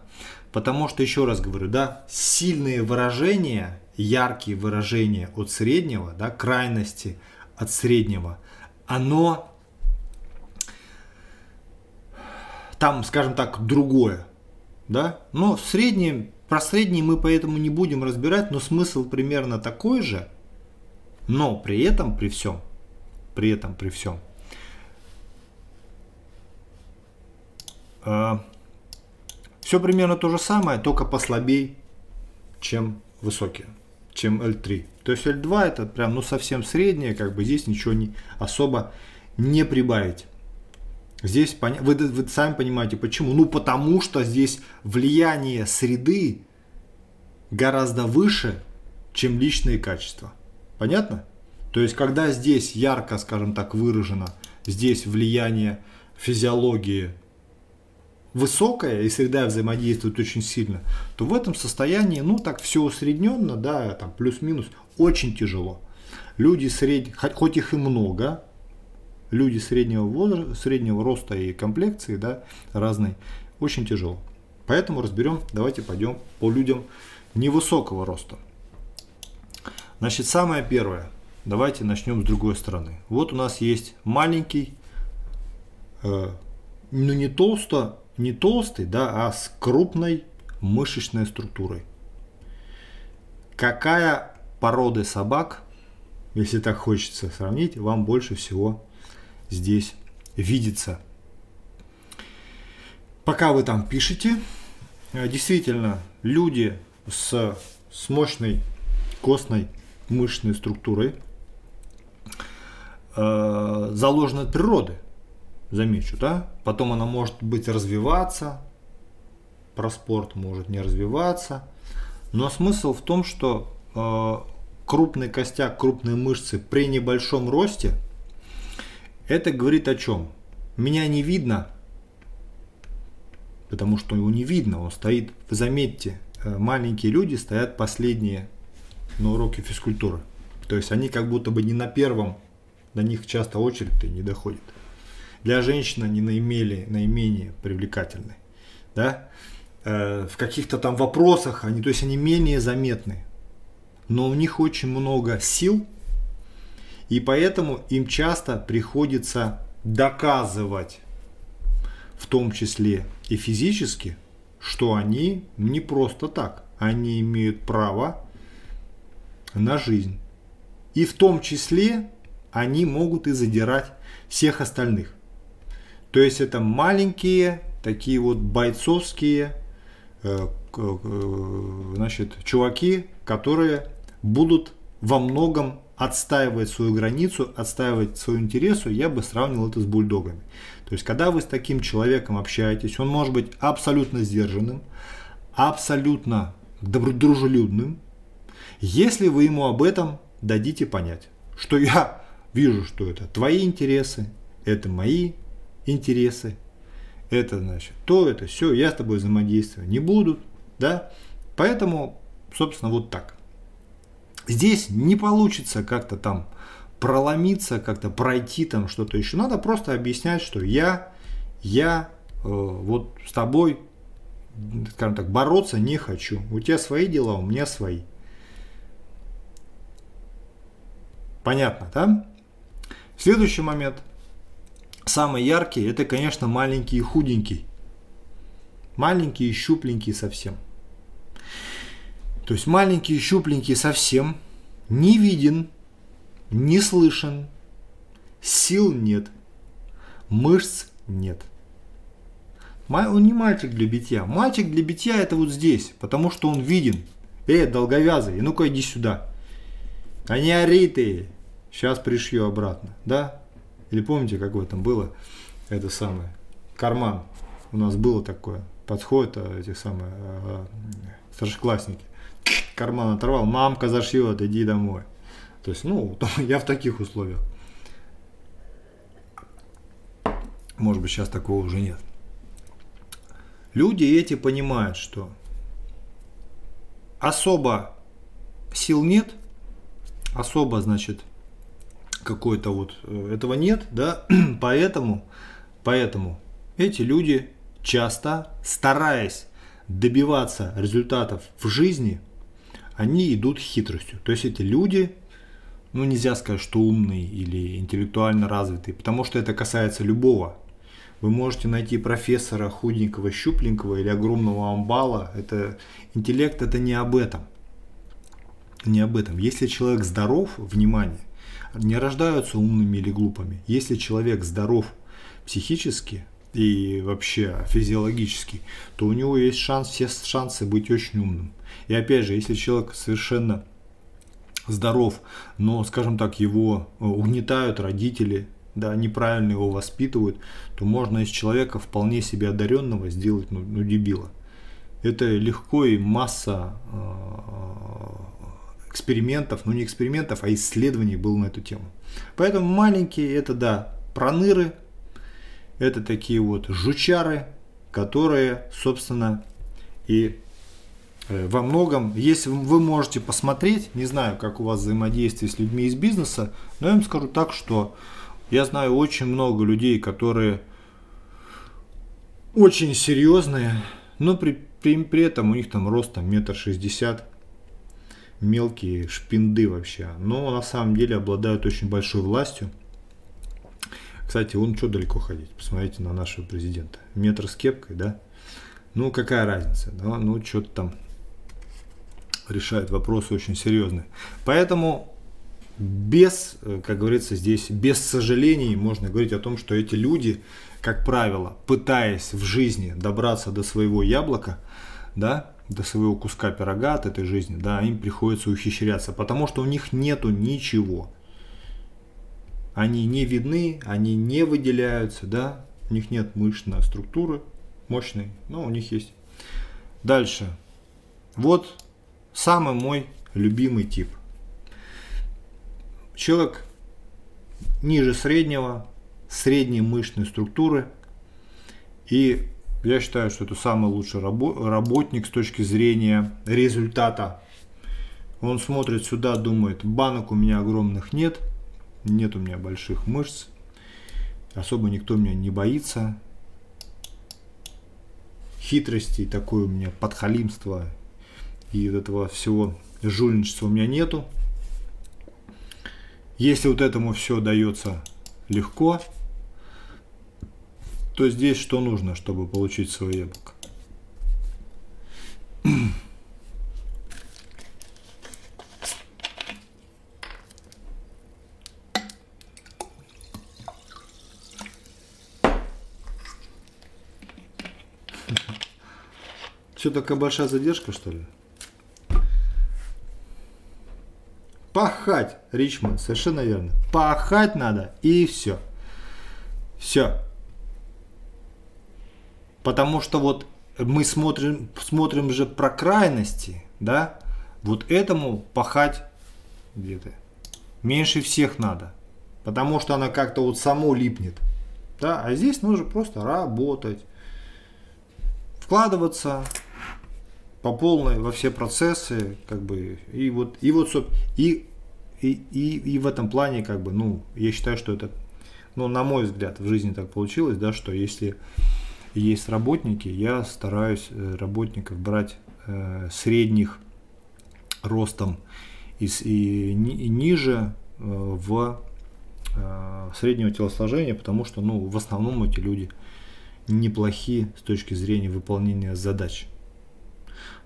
потому что, еще раз говорю, да, сильные выражения, яркие выражения от среднего, да, крайности от среднего, оно там, скажем так, другое. Да? Но в среднем, про средний мы поэтому не будем разбирать, но смысл примерно такой же. Но при этом, при всем, при этом, при всем, э, все примерно то же самое, только послабей, чем высокие, чем L3. То есть L2 это прям ну совсем среднее, как бы здесь ничего не особо не прибавить. Здесь вы, вы сами понимаете почему. Ну потому что здесь влияние среды гораздо выше, чем личные качества. Понятно? То есть когда здесь ярко, скажем так, выражено, здесь влияние физиологии высокая и среда взаимодействует очень сильно, то в этом состоянии, ну так все усредненно, да, там плюс-минус, очень тяжело. Люди средь, хоть их и много, люди среднего возраста, среднего роста и комплекции, да, разной, очень тяжело. Поэтому разберем, давайте пойдем по людям невысокого роста. Значит, самое первое, давайте начнем с другой стороны. Вот у нас есть маленький, э, ну не толсто, не толстый, да, а с крупной мышечной структурой. Какая породы собак, если так хочется сравнить, вам больше всего здесь видится? Пока вы там пишете, э, действительно, люди с, с мощной костной мышечной структурой э, заложены от природы замечу, да, потом она может быть развиваться, про спорт может не развиваться, но смысл в том, что э, крупный костяк, крупные мышцы при небольшом росте, это говорит о чем? Меня не видно, потому что его не видно, он стоит, заметьте, э, маленькие люди стоят последние на уроке физкультуры. То есть они как будто бы не на первом, до них часто очередь не доходит для женщины они наимели, наименее привлекательны. Да? Э, в каких-то там вопросах они, то есть они менее заметны. Но у них очень много сил, и поэтому им часто приходится доказывать, в том числе и физически, что они не просто так, они имеют право на жизнь. И в том числе они могут и задирать всех остальных. То есть это маленькие, такие вот бойцовские э, э, значит, чуваки, которые будут во многом отстаивать свою границу, отстаивать свою интересу, я бы сравнил это с бульдогами. То есть, когда вы с таким человеком общаетесь, он может быть абсолютно сдержанным, абсолютно дружелюбным, если вы ему об этом дадите понять, что я вижу, что это твои интересы, это мои интересы, это значит то, это все, я с тобой взаимодействовать не буду, да, поэтому, собственно, вот так. Здесь не получится как-то там проломиться, как-то пройти там что-то еще, надо просто объяснять, что я, я э, вот с тобой, скажем так, бороться не хочу, у тебя свои дела, у меня свои. Понятно, да? Следующий момент – Самый яркий это, конечно, маленький и худенький. Маленький и щупленький совсем. То есть маленький щупленький совсем не виден, не слышен, сил нет, мышц нет. Он не мальчик для битья. Мальчик для битья это вот здесь, потому что он виден. Эй, долговязый, ну-ка иди сюда. А не ори ты. Сейчас пришью обратно. Да? Или помните, как в этом было это самое? Карман. У нас было такое. Подходят а, эти самые а, старшеклассники. Карман оторвал, мамка зашьет, иди домой. То есть, ну, [LAUGHS] я в таких условиях. Может быть, сейчас такого уже нет. Люди эти понимают, что особо сил нет, особо, значит, какой-то вот э, этого нет, да, [CLEARS THROAT] поэтому, поэтому эти люди часто, стараясь добиваться результатов в жизни, они идут хитростью. То есть эти люди, ну нельзя сказать, что умные или интеллектуально развитые, потому что это касается любого. Вы можете найти профессора худенького, щупленького или огромного амбала. Это интеллект это не об этом. не об этом. Если человек здоров, внимание, не рождаются умными или глупыми. Если человек здоров психически и вообще физиологически, то у него есть шанс, все шансы быть очень умным. И опять же, если человек совершенно здоров, но, скажем так, его э, угнетают родители, да, неправильно его воспитывают, то можно из человека вполне себе одаренного сделать ну, ну дебила. Это легко и масса э, экспериментов, ну не экспериментов, а исследований было на эту тему. Поэтому маленькие это, да, проныры, это такие вот жучары, которые, собственно, и э, во многом, если вы можете посмотреть, не знаю, как у вас взаимодействие с людьми из бизнеса, но я вам скажу так, что я знаю очень много людей, которые очень серьезные, но при, при, при этом у них там рост там метр шестьдесят, мелкие шпинды вообще, но на самом деле обладают очень большой властью. Кстати, он что далеко ходить? Посмотрите на нашего президента. Метр с кепкой, да? Ну, какая разница? Да? Ну, что-то там решает вопросы очень серьезные. Поэтому без, как говорится здесь, без сожалений можно говорить о том, что эти люди, как правило, пытаясь в жизни добраться до своего яблока, да, до своего куска пирога от этой жизни, да, им приходится ухищряться, потому что у них нету ничего. Они не видны, они не выделяются, да, у них нет мышечной структуры мощной, но у них есть. Дальше. Вот самый мой любимый тип. Человек ниже среднего, средней мышечной структуры и я считаю, что это самый лучший работник с точки зрения результата. Он смотрит сюда, думает, банок у меня огромных нет, нет у меня больших мышц, особо никто меня не боится. Хитрости, такое у меня подхалимство и этого всего жульничества у меня нету. Если вот этому все дается легко, то здесь что нужно, чтобы получить свое яблоко? Что, такая большая задержка, что ли? Пахать, Ричмонд, совершенно верно. Пахать надо, и все. Все. Потому что вот мы смотрим, смотрим же про крайности, да, вот этому пахать где-то меньше всех надо, потому что она как-то вот само липнет, да, а здесь нужно просто работать, вкладываться по полной во все процессы, как бы, и вот, и вот, и, и, и, и в этом плане, как бы, ну, я считаю, что это, ну, на мой взгляд, в жизни так получилось, да, что если есть работники, я стараюсь э, работников брать э, средних ростом и, и, и ниже э, в э, среднего телосложения, потому что ну, в основном эти люди неплохие с точки зрения выполнения задач.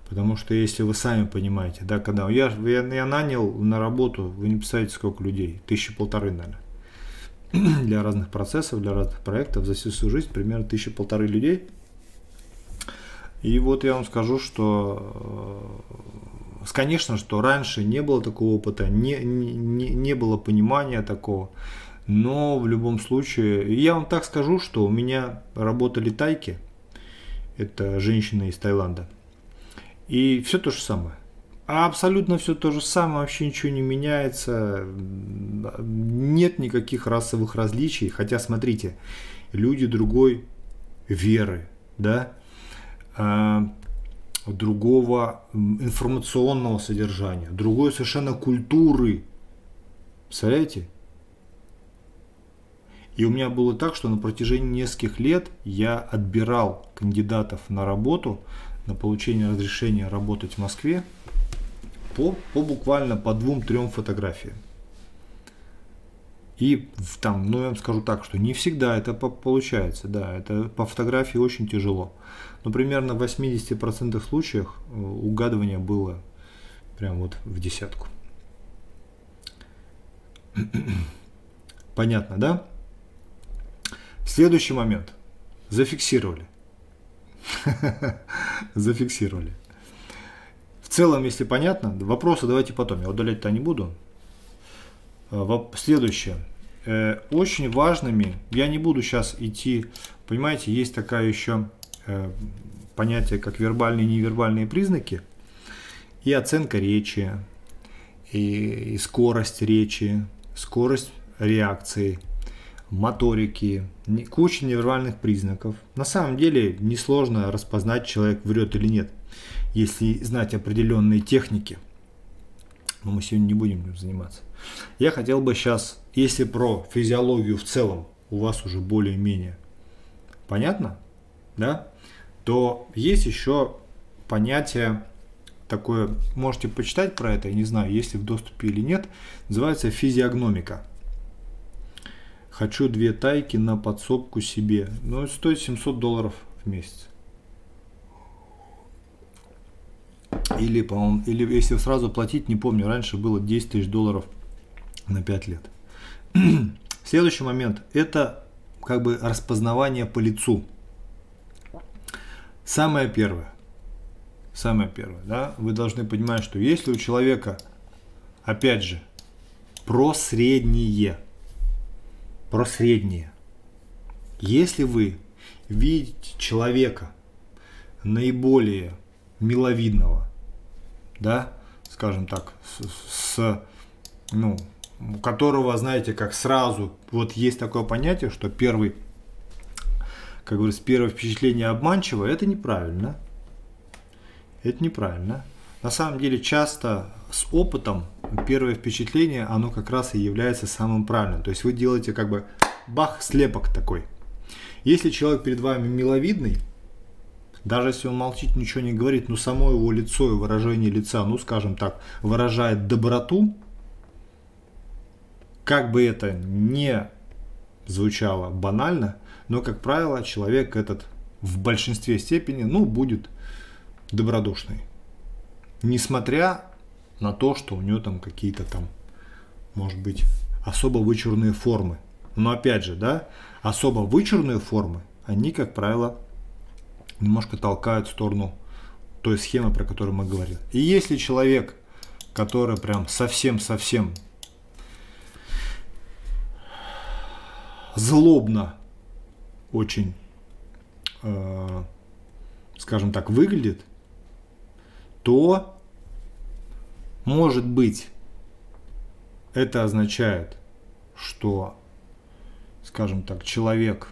Потому что если вы сами понимаете, да, когда я, я, я нанял на работу, вы не представляете, сколько людей, тысячи полторы, наверное. [CLEARS THROAT] для разных процессов, для разных проектов за всю свою жизнь примерно тысячи полторы людей. И вот я вам скажу, что, э, конечно, что раньше не было такого опыта, не, не, не было понимания такого, но в любом случае, я вам так скажу, что у меня работали тайки, это женщина из Таиланда, и все то же самое. Абсолютно все то же самое, вообще ничего не меняется, нет никаких расовых различий, хотя смотрите, люди другой веры, да, а, другого информационного содержания, другой совершенно культуры, представляете? И у меня было так, что на протяжении нескольких лет я отбирал кандидатов на работу, на получение разрешения работать в Москве, по, по буквально по двум-трем фотографиям. И там, ну я вам скажу так, что не всегда это получается, да, это по фотографии очень тяжело. Но примерно в 80% случаев э, угадывание было Прям вот в десятку. Понятно, да? Следующий момент. Зафиксировали. [LAUGHS] Зафиксировали. В целом, если понятно, вопросы давайте потом. Я удалять-то не буду. А, следующее. Э, очень важными, я не буду сейчас идти, понимаете, есть такая еще э, понятие, как вербальные и невербальные признаки, и оценка речи, и, и скорость речи, скорость реакции, моторики, куча невербальных признаков. На самом деле несложно распознать, человек врет или нет, если знать определенные техники. Но мы сегодня не будем этим заниматься. Я хотел бы сейчас, если про физиологию в целом у вас уже более-менее понятно, да, то есть еще понятие такое, можете почитать про это, я не знаю, есть ли в доступе или нет, называется физиогномика. Хочу две тайки на подсобку себе. Ну, стоит 700 долларов в месяц. Или, по-моему, или если сразу платить, не помню, раньше было 10 тысяч долларов на 5 лет. [CLEARS THROAT] Следующий момент – это как бы распознавание по лицу. Самое первое. Самое первое, да, вы должны понимать, что если у человека, опять же, про среднее – про среднее. Если вы видите человека наиболее миловидного, да, скажем так, с, с ну, у которого, знаете, как сразу, вот есть такое понятие, что первый, как говорится, первое впечатление обманчиво, это неправильно. Это неправильно. На самом деле часто с опытом первое впечатление, оно как раз и является самым правильным. То есть вы делаете как бы бах, слепок такой. Если человек перед вами миловидный, даже если он молчит, ничего не говорит, но само его лицо и выражение лица, ну скажем так, выражает доброту, как бы это не звучало банально, но, как правило, человек этот в большинстве степени, ну, будет добродушный. Несмотря на то, что у нее там какие-то там, может быть, особо вычурные формы. Но опять же, да, особо вычурные формы, они, как правило, немножко толкают в сторону той схемы, про которую мы говорили. И если человек, который прям совсем-совсем злобно очень, э, скажем так, выглядит, то может быть, это означает, что, скажем так, человек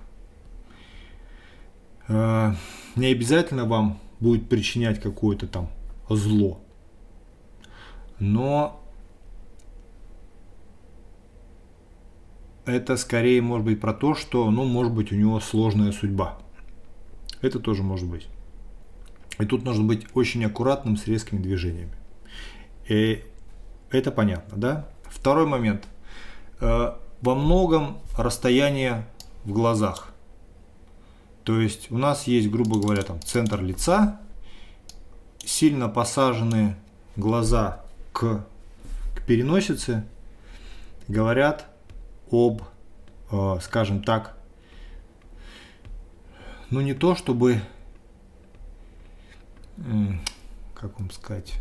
э, не обязательно вам будет причинять какое-то там зло, но это скорее может быть про то, что, ну, может быть, у него сложная судьба. Это тоже может быть. И тут нужно быть очень аккуратным с резкими движениями. И это понятно, да? Второй момент. Э, во многом расстояние в глазах. То есть у нас есть, грубо говоря, там центр лица, сильно посаженные глаза к, к переносице говорят об, э, скажем так, ну не то чтобы, как вам сказать,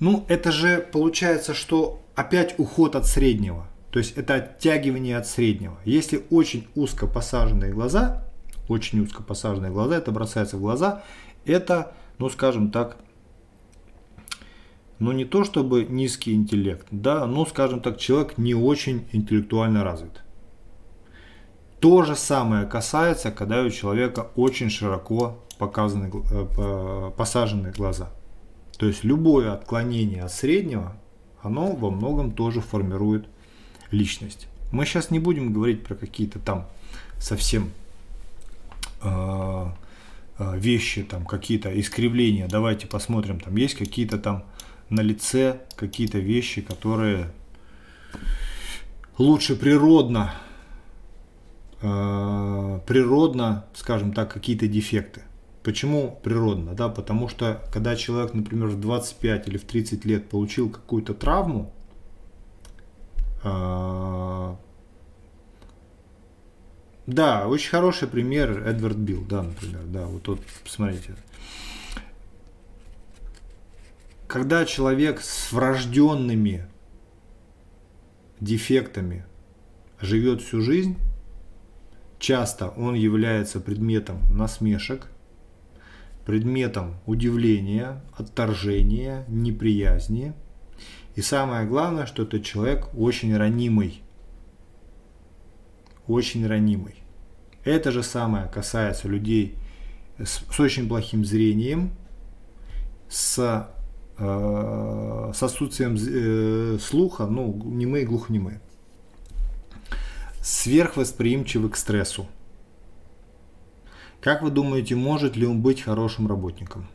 ну, это же получается, что опять уход от среднего. То есть это оттягивание от среднего. Если очень узко посаженные глаза, очень узко посаженные глаза, это бросается в глаза, это, ну скажем так, ну не то чтобы низкий интеллект, да, ну скажем так, человек не очень интеллектуально развит. То же самое касается, когда у человека очень широко показаны, э, посаженные глаза. То есть любое отклонение от среднего, оно во многом тоже формирует личность. Мы сейчас не будем говорить про какие-то там совсем э, вещи, там какие-то искривления. Давайте посмотрим, там есть какие-то там на лице какие-то вещи, которые лучше природно, э, природно, скажем так, какие-то дефекты. Почему природно? Да, потому что когда человек, например, в 25 или в 30 лет получил какую-то травму, э, да, очень хороший пример Эдвард Билл, да, например, да, вот тут посмотрите. Когда человек с врожденными дефектами живет всю жизнь, часто он является предметом насмешек, предметом удивления, отторжения, неприязни. И самое главное, что этот человек очень ранимый. Очень ранимый. Это же самое касается людей с, с очень плохим зрением, с, э, с отсутствием э, слуха, ну, немые, глухонемые. Сверхвосприимчивы к стрессу. Как вы думаете, может ли он быть хорошим работником?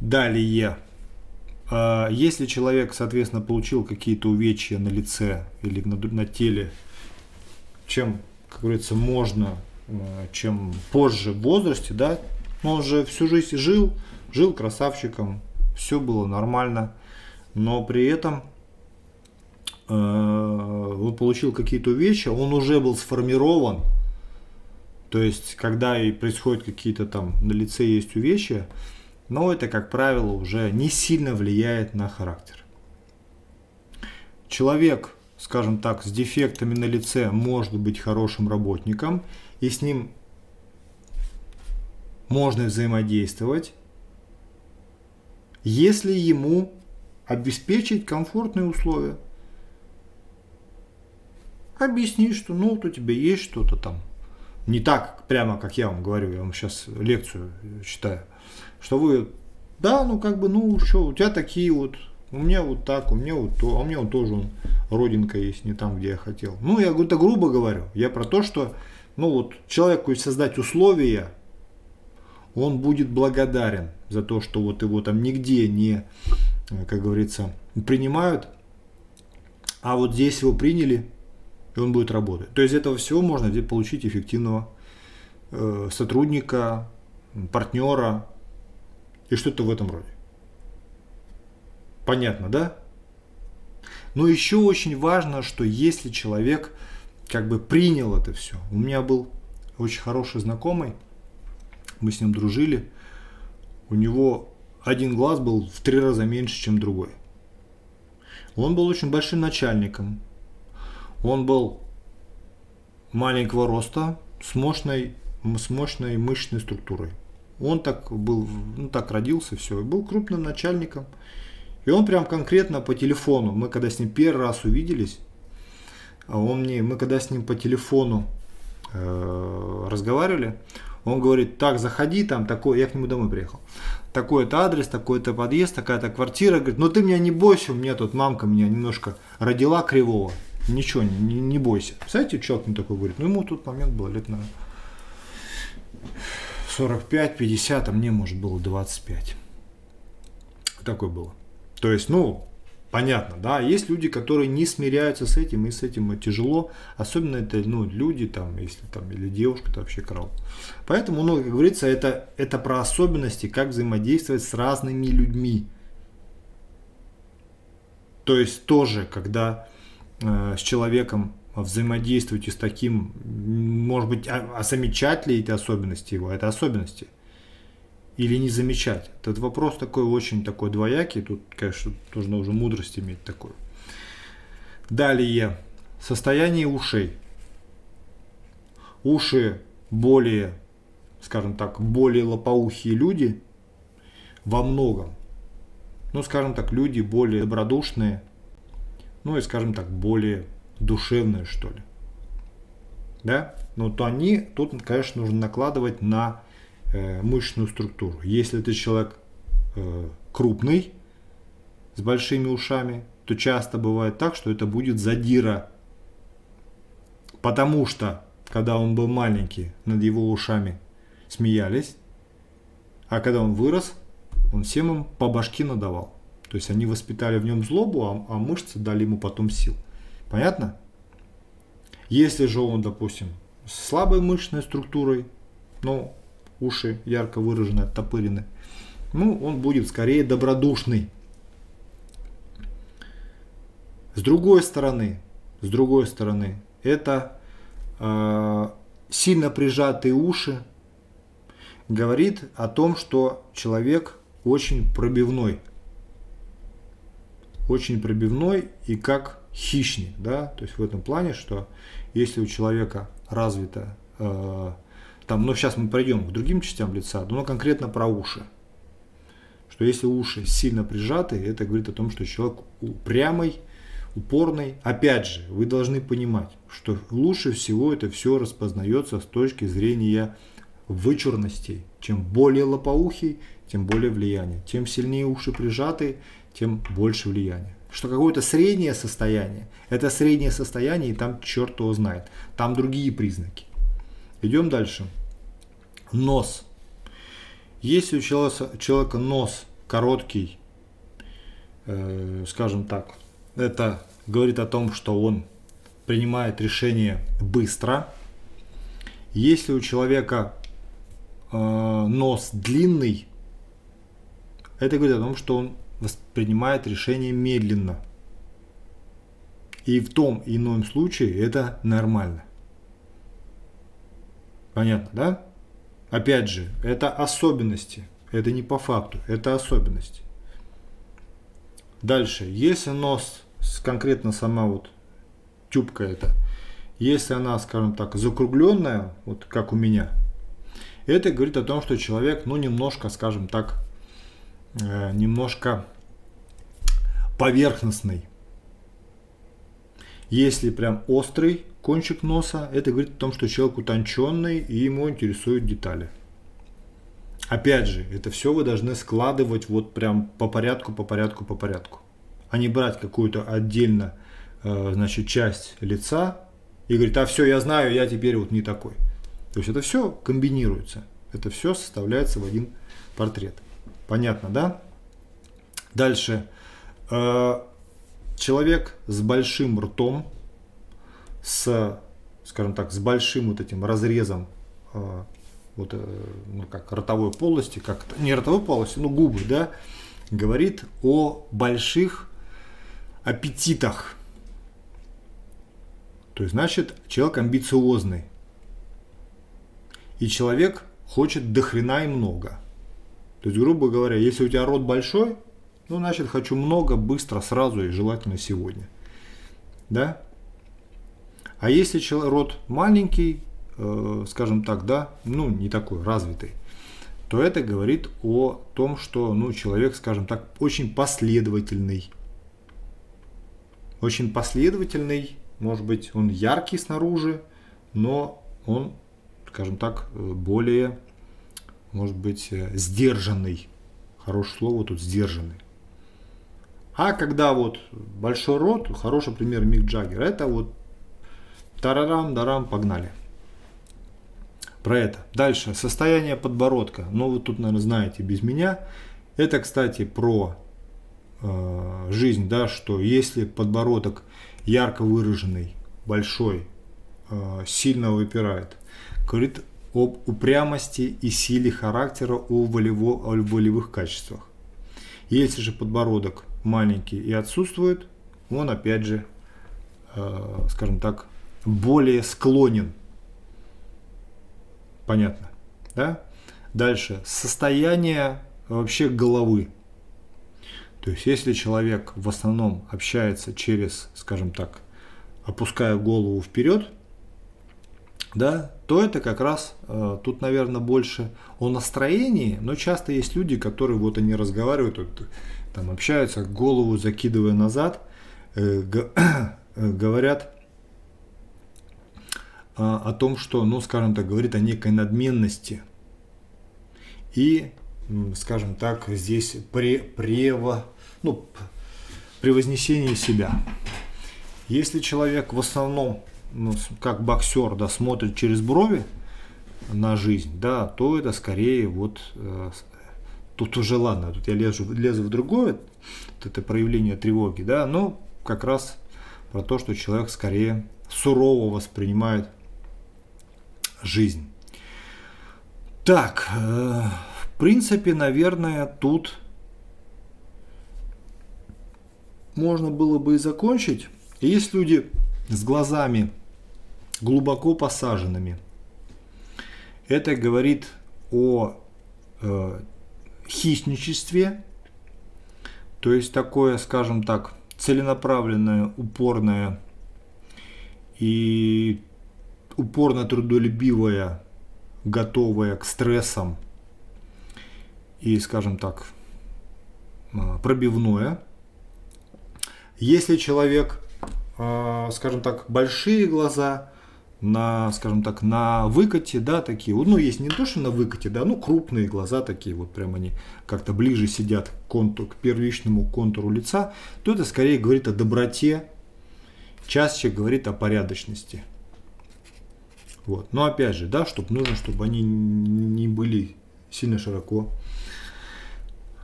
Далее. А, если человек, соответственно, получил какие-то увечья на лице или на, на теле, чем, как говорится, можно, а, чем позже в возрасте, да, он же всю жизнь жил, жил красавчиком, все было нормально, но при этом он получил какие-то увечья, он уже был сформирован, то есть, когда и происходят какие-то там на лице есть увечья, но это, как правило, уже не сильно влияет на характер. Человек, скажем так, с дефектами на лице может быть хорошим работником, и с ним можно взаимодействовать, если ему обеспечить комфортные условия. Объяснить, что ну вот у тебя есть что-то там. Не так прямо, как я вам говорю, я вам сейчас лекцию читаю – что вы, да, ну как бы, ну что, у тебя такие вот, у меня вот так, у меня вот то, а у меня вот тоже он, родинка есть, не там, где я хотел. Ну, я это грубо говорю. Я про то, что, ну вот, человеку создать условия, он будет благодарен за то, что вот его там нигде не, как говорится, принимают, а вот здесь его приняли, и он будет работать. То есть этого всего можно получить эффективного э, сотрудника, партнера, и что-то в этом роде. Понятно, да? Но еще очень важно, что если человек как бы принял это все. У меня был очень хороший знакомый, мы с ним дружили. У него один глаз был в три раза меньше, чем другой. Он был очень большим начальником. Он был маленького роста, с мощной, с мощной мышечной структурой. Он так был, ну так родился, все, был крупным начальником. И он прям конкретно по телефону, мы когда с ним первый раз увиделись, а он мне, мы когда с ним по телефону э, разговаривали, он говорит, так, заходи, там такой, я к нему домой приехал, такой-то адрес, такой-то подъезд, такая-то квартира, говорит, ну ты меня не бойся, у меня тут мамка меня немножко родила кривого, ничего, не, не бойся. Представляете, человек мне такой говорит, ну ему тут момент был лет, наверное, 45-50, а мне, может, было 25. Такое было. То есть, ну, понятно, да, есть люди, которые не смиряются с этим, и с этим тяжело, особенно это, ну, люди там, если там, или девушка, это вообще крал. Поэтому, ну, как говорится, это, это про особенности, как взаимодействовать с разными людьми. То есть тоже, когда с человеком взаимодействуете с таким, может быть, а, а замечать ли эти особенности его, это особенности, или не замечать. Этот вопрос такой очень такой двоякий, тут, конечно, нужно уже мудрость иметь такую. Далее, состояние ушей. Уши более, скажем так, более лопоухие люди во многом, ну, скажем так, люди более добродушные, ну и, скажем так, более душевное, что ли. Да? Но то они, тут, конечно, нужно накладывать на э, мышечную структуру. Если это человек э, крупный, с большими ушами, то часто бывает так, что это будет задира. Потому что, когда он был маленький, над его ушами смеялись, а когда он вырос, он всем им по башке надавал. То есть они воспитали в нем злобу, а, а мышцы дали ему потом сил. Понятно? Если же он, допустим, с слабой мышечной структурой, ну, уши ярко выражены, оттопырены, ну, он будет скорее добродушный. С другой стороны, с другой стороны, это э, сильно прижатые уши говорит о том, что человек очень пробивной. Очень пробивной и как хищник, да, то есть в этом плане, что если у человека развито, э, там, ну сейчас мы пройдем к другим частям лица, но конкретно про уши, что если уши сильно прижаты, это говорит о том, что человек упрямый, упорный. Опять же, вы должны понимать, что лучше всего это все распознается с точки зрения вычурностей. Чем более лопоухий, тем более влияние. Тем сильнее уши прижаты, тем больше влияния. Что какое-то среднее состояние, это среднее состояние, и там черт его знает. Там другие признаки. Идем дальше. Нос. Если у человека нос короткий, э, скажем так, это говорит о том, что он принимает решение быстро. Если у человека э, нос длинный, это говорит о том, что он воспринимает решение медленно. И в том и ином случае это нормально. Понятно, да? Опять же, это особенности. Это не по факту, это особенности. Дальше, если нос, конкретно сама вот тюбка эта, если она, скажем так, закругленная, вот как у меня, это говорит о том, что человек, ну, немножко, скажем так, э, немножко поверхностный. Если прям острый кончик носа, это говорит о том, что человек утонченный и ему интересуют детали. Опять же, это все вы должны складывать вот прям по порядку, по порядку, по порядку. А не брать какую-то отдельно, э, значит, часть лица и говорить, а все, я знаю, я теперь вот не такой. То есть это все комбинируется. Это все составляется в один портрет. Понятно, да? Дальше. Э, человек с большим ртом, с, скажем так, с большим вот этим разрезом э, вот, э, ну, как ротовой полости, как не ротовой полости, но губы, да, говорит о больших аппетитах. То есть, значит, человек амбициозный. И человек хочет до хрена и много. То есть, грубо говоря, если у тебя рот большой, ну, значит, хочу много, быстро, сразу и желательно сегодня. Да? А если рот маленький, Э, скажем так, да, ну, не такой развитый, то это говорит о том, что ну, человек, скажем так, очень последовательный. Очень последовательный, может быть, он яркий снаружи, но он, скажем так, более, может быть, э, сдержанный. Хорошее слово тут сдержанный. А когда вот большой рот, хороший пример Мик Джаггер, это вот тарарам, дарам, погнали про это. Дальше, состояние подбородка. Ну, вы тут, наверное, знаете без меня. Это, кстати, про э, жизнь, да, что если подбородок ярко выраженный, большой, э, сильно выпирает, говорит об упрямости и силе характера, о, волево, о волевых качествах. Если же подбородок маленький и отсутствует, он опять же, э, скажем так, более склонен Понятно. Да? Дальше. Состояние вообще головы. То есть, если человек в основном общается через, скажем так, опуская голову вперед, да, то это как раз э, тут, наверное, больше о настроении, но часто есть люди, которые вот они разговаривают, вот, там общаются, голову закидывая назад, э, э, говорят, а, о том, что, ну, скажем так, говорит о некой надменности. И, скажем так, здесь пре, прево, ну, превознесение себя. Если человек в основном, ну, как боксер, да, смотрит через брови на жизнь, да, то это скорее вот э, тут уже ладно, тут я лезу, лезу в другое, вот это проявление тревоги, да, но как раз про то, что человек скорее сурово воспринимают жизнь. Так, э, в принципе, наверное, тут можно было бы и закончить. Есть люди с глазами глубоко посаженными. Это говорит о э, хищничестве, то есть такое, скажем так, целенаправленное, упорное и упорно трудолюбивое, готовое к стрессам и, скажем так, э, пробивное. Если человек, э, скажем так, большие глаза, на, скажем так, на выкате, да, такие, ну, есть не то, что на выкате, да, ну, крупные глаза такие, вот прям они как-то ближе сидят к, контур, к первичному контуру лица, то это скорее говорит о доброте, чаще говорит о порядочности. Вот. Но опять же, да, чтобы нужно, чтобы они не были сильно широко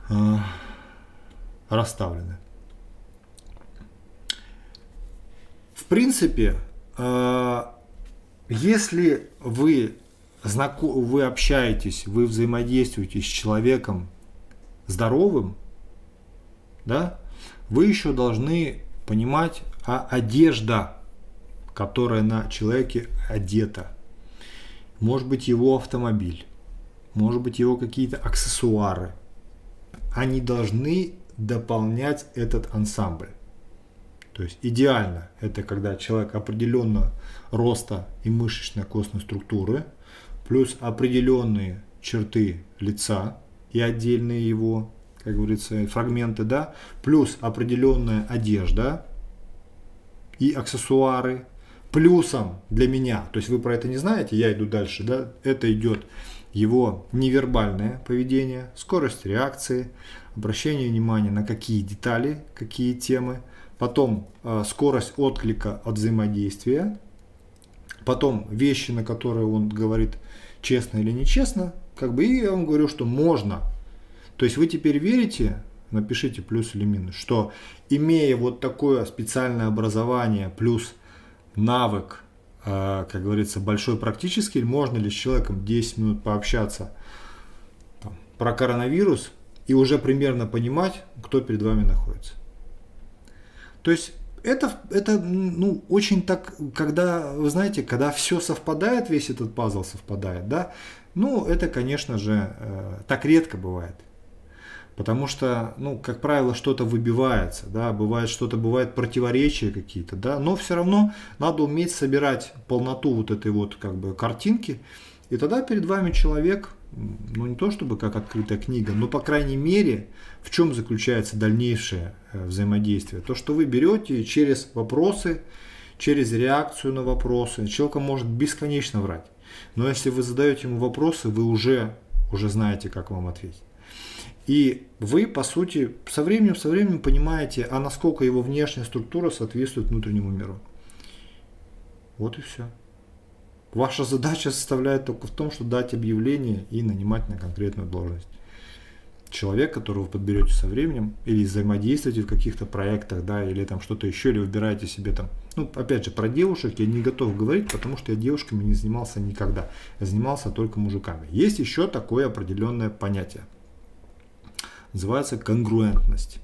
э, расставлены. В принципе, э, если вы, знаком, вы общаетесь, вы взаимодействуете с человеком здоровым, да, вы еще должны понимать, а одежда, которая на человеке одета, может быть его автомобиль, может быть его какие-то аксессуары, они должны дополнять этот ансамбль. То есть идеально это когда человек определенного роста и мышечной костной структуры, плюс определенные черты лица и отдельные его, как говорится, фрагменты, да, плюс определенная одежда и аксессуары, плюсом для меня, то есть вы про это не знаете, я иду дальше, да, это идет его невербальное поведение, скорость реакции, обращение внимания на какие детали, какие темы – потом э, скорость отклика от взаимодействия, потом вещи, на которые он говорит честно или нечестно, как бы и я вам говорю, что можно. То есть вы теперь верите, напишите плюс или минус, что имея вот такое специальное образование плюс навык, э, как говорится, большой практический, можно ли с человеком 10 минут пообщаться там, про коронавирус и уже примерно понимать, кто перед вами находится. То есть это, это ну, очень так, когда, вы знаете, когда все совпадает, весь этот пазл совпадает, да, ну, это, конечно же, э, так редко бывает. Потому что, ну, как правило, что-то выбивается, да, бывает что-то, бывает противоречия какие-то, да, но все равно надо уметь собирать полноту вот этой вот, как бы, картинки, и тогда перед вами человек, ну, не то чтобы как открытая книга, но, по крайней мере, в чем заключается дальнейшее э, взаимодействие? То, что вы берете через вопросы, через реакцию на вопросы. Человек может бесконечно врать. Но если вы задаете ему вопросы, вы уже, уже знаете, как вам ответить. И вы, по сути, со временем, со временем понимаете, а насколько его внешняя структура соответствует внутреннему миру. Вот и все. Ваша задача составляет только в том, что дать объявление и нанимать на конкретную должность человек, которого вы подберете со временем, или взаимодействуете в каких-то проектах, да, или там что-то еще, или выбираете себе там, ну, опять же, про девушек я не готов говорить, потому что я девушками не занимался никогда, я занимался только мужиками. Есть еще такое определенное понятие, называется конгруентность.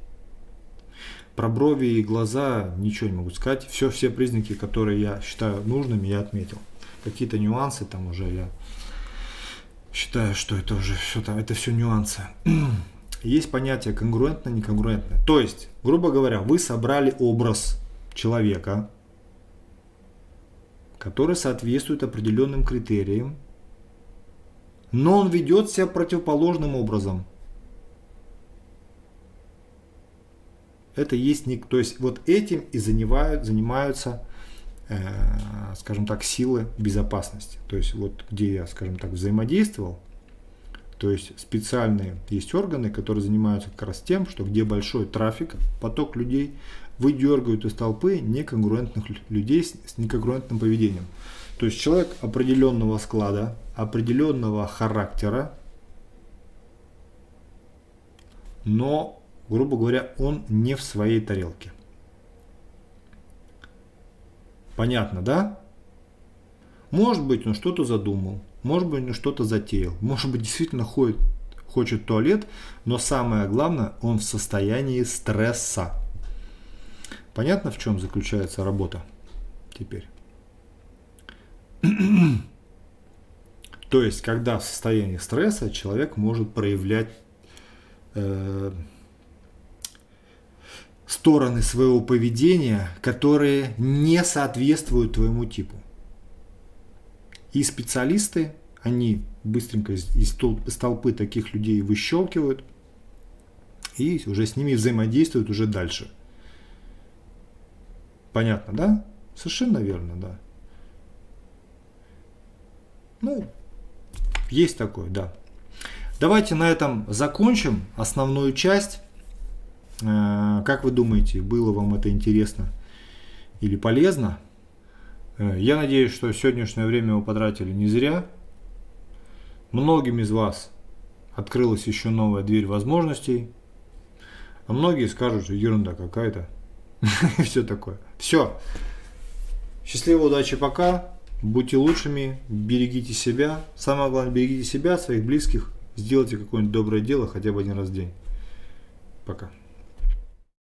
Про брови и глаза ничего не могу сказать, все, все признаки, которые я считаю нужными, я отметил. Какие-то нюансы там уже я считаю, что это уже все там, это все нюансы. [CLEARS THROAT] Есть понятие конгруентно, неконгруентно. То есть, грубо говоря, вы собрали образ человека, который соответствует определенным критериям, но он ведет себя противоположным образом. Это есть не, то есть вот этим и занимают, занимаются скажем так, силы безопасности. То есть вот где я, скажем так, взаимодействовал, то есть специальные есть органы, которые занимаются как раз тем, что где большой трафик, поток людей, выдергивают из толпы неконгруентных людей с неконгруентным поведением. То есть человек определенного склада, определенного характера, но, грубо говоря, он не в своей тарелке. Понятно, да? Может быть, он что-то задумал, может быть, он что-то затеял, может быть, действительно ходит, хочет туалет, но самое главное, он в состоянии стресса. Понятно, в чем заключается работа теперь? [CLEARS THROAT] То есть, когда в состоянии стресса человек может проявлять э, стороны своего поведения, которые не соответствуют твоему типу. И специалисты, они быстренько из, толпы таких людей выщелкивают и уже с ними взаимодействуют уже дальше. Понятно, да? Совершенно верно, да. Ну, есть такое, да. Давайте на этом закончим основную часть. Э, как вы думаете, было вам это интересно или полезно? Э, я надеюсь, что сегодняшнее время вы потратили не зря. Многим из вас открылась еще новая дверь возможностей. А многие скажут, что ерунда какая-то. [LAUGHS] И все такое. Все. Счастливо, удачи, пока. Будьте лучшими, берегите себя. Самое главное, берегите себя, своих близких. Сделайте какое-нибудь доброе дело хотя бы один раз в день. Пока.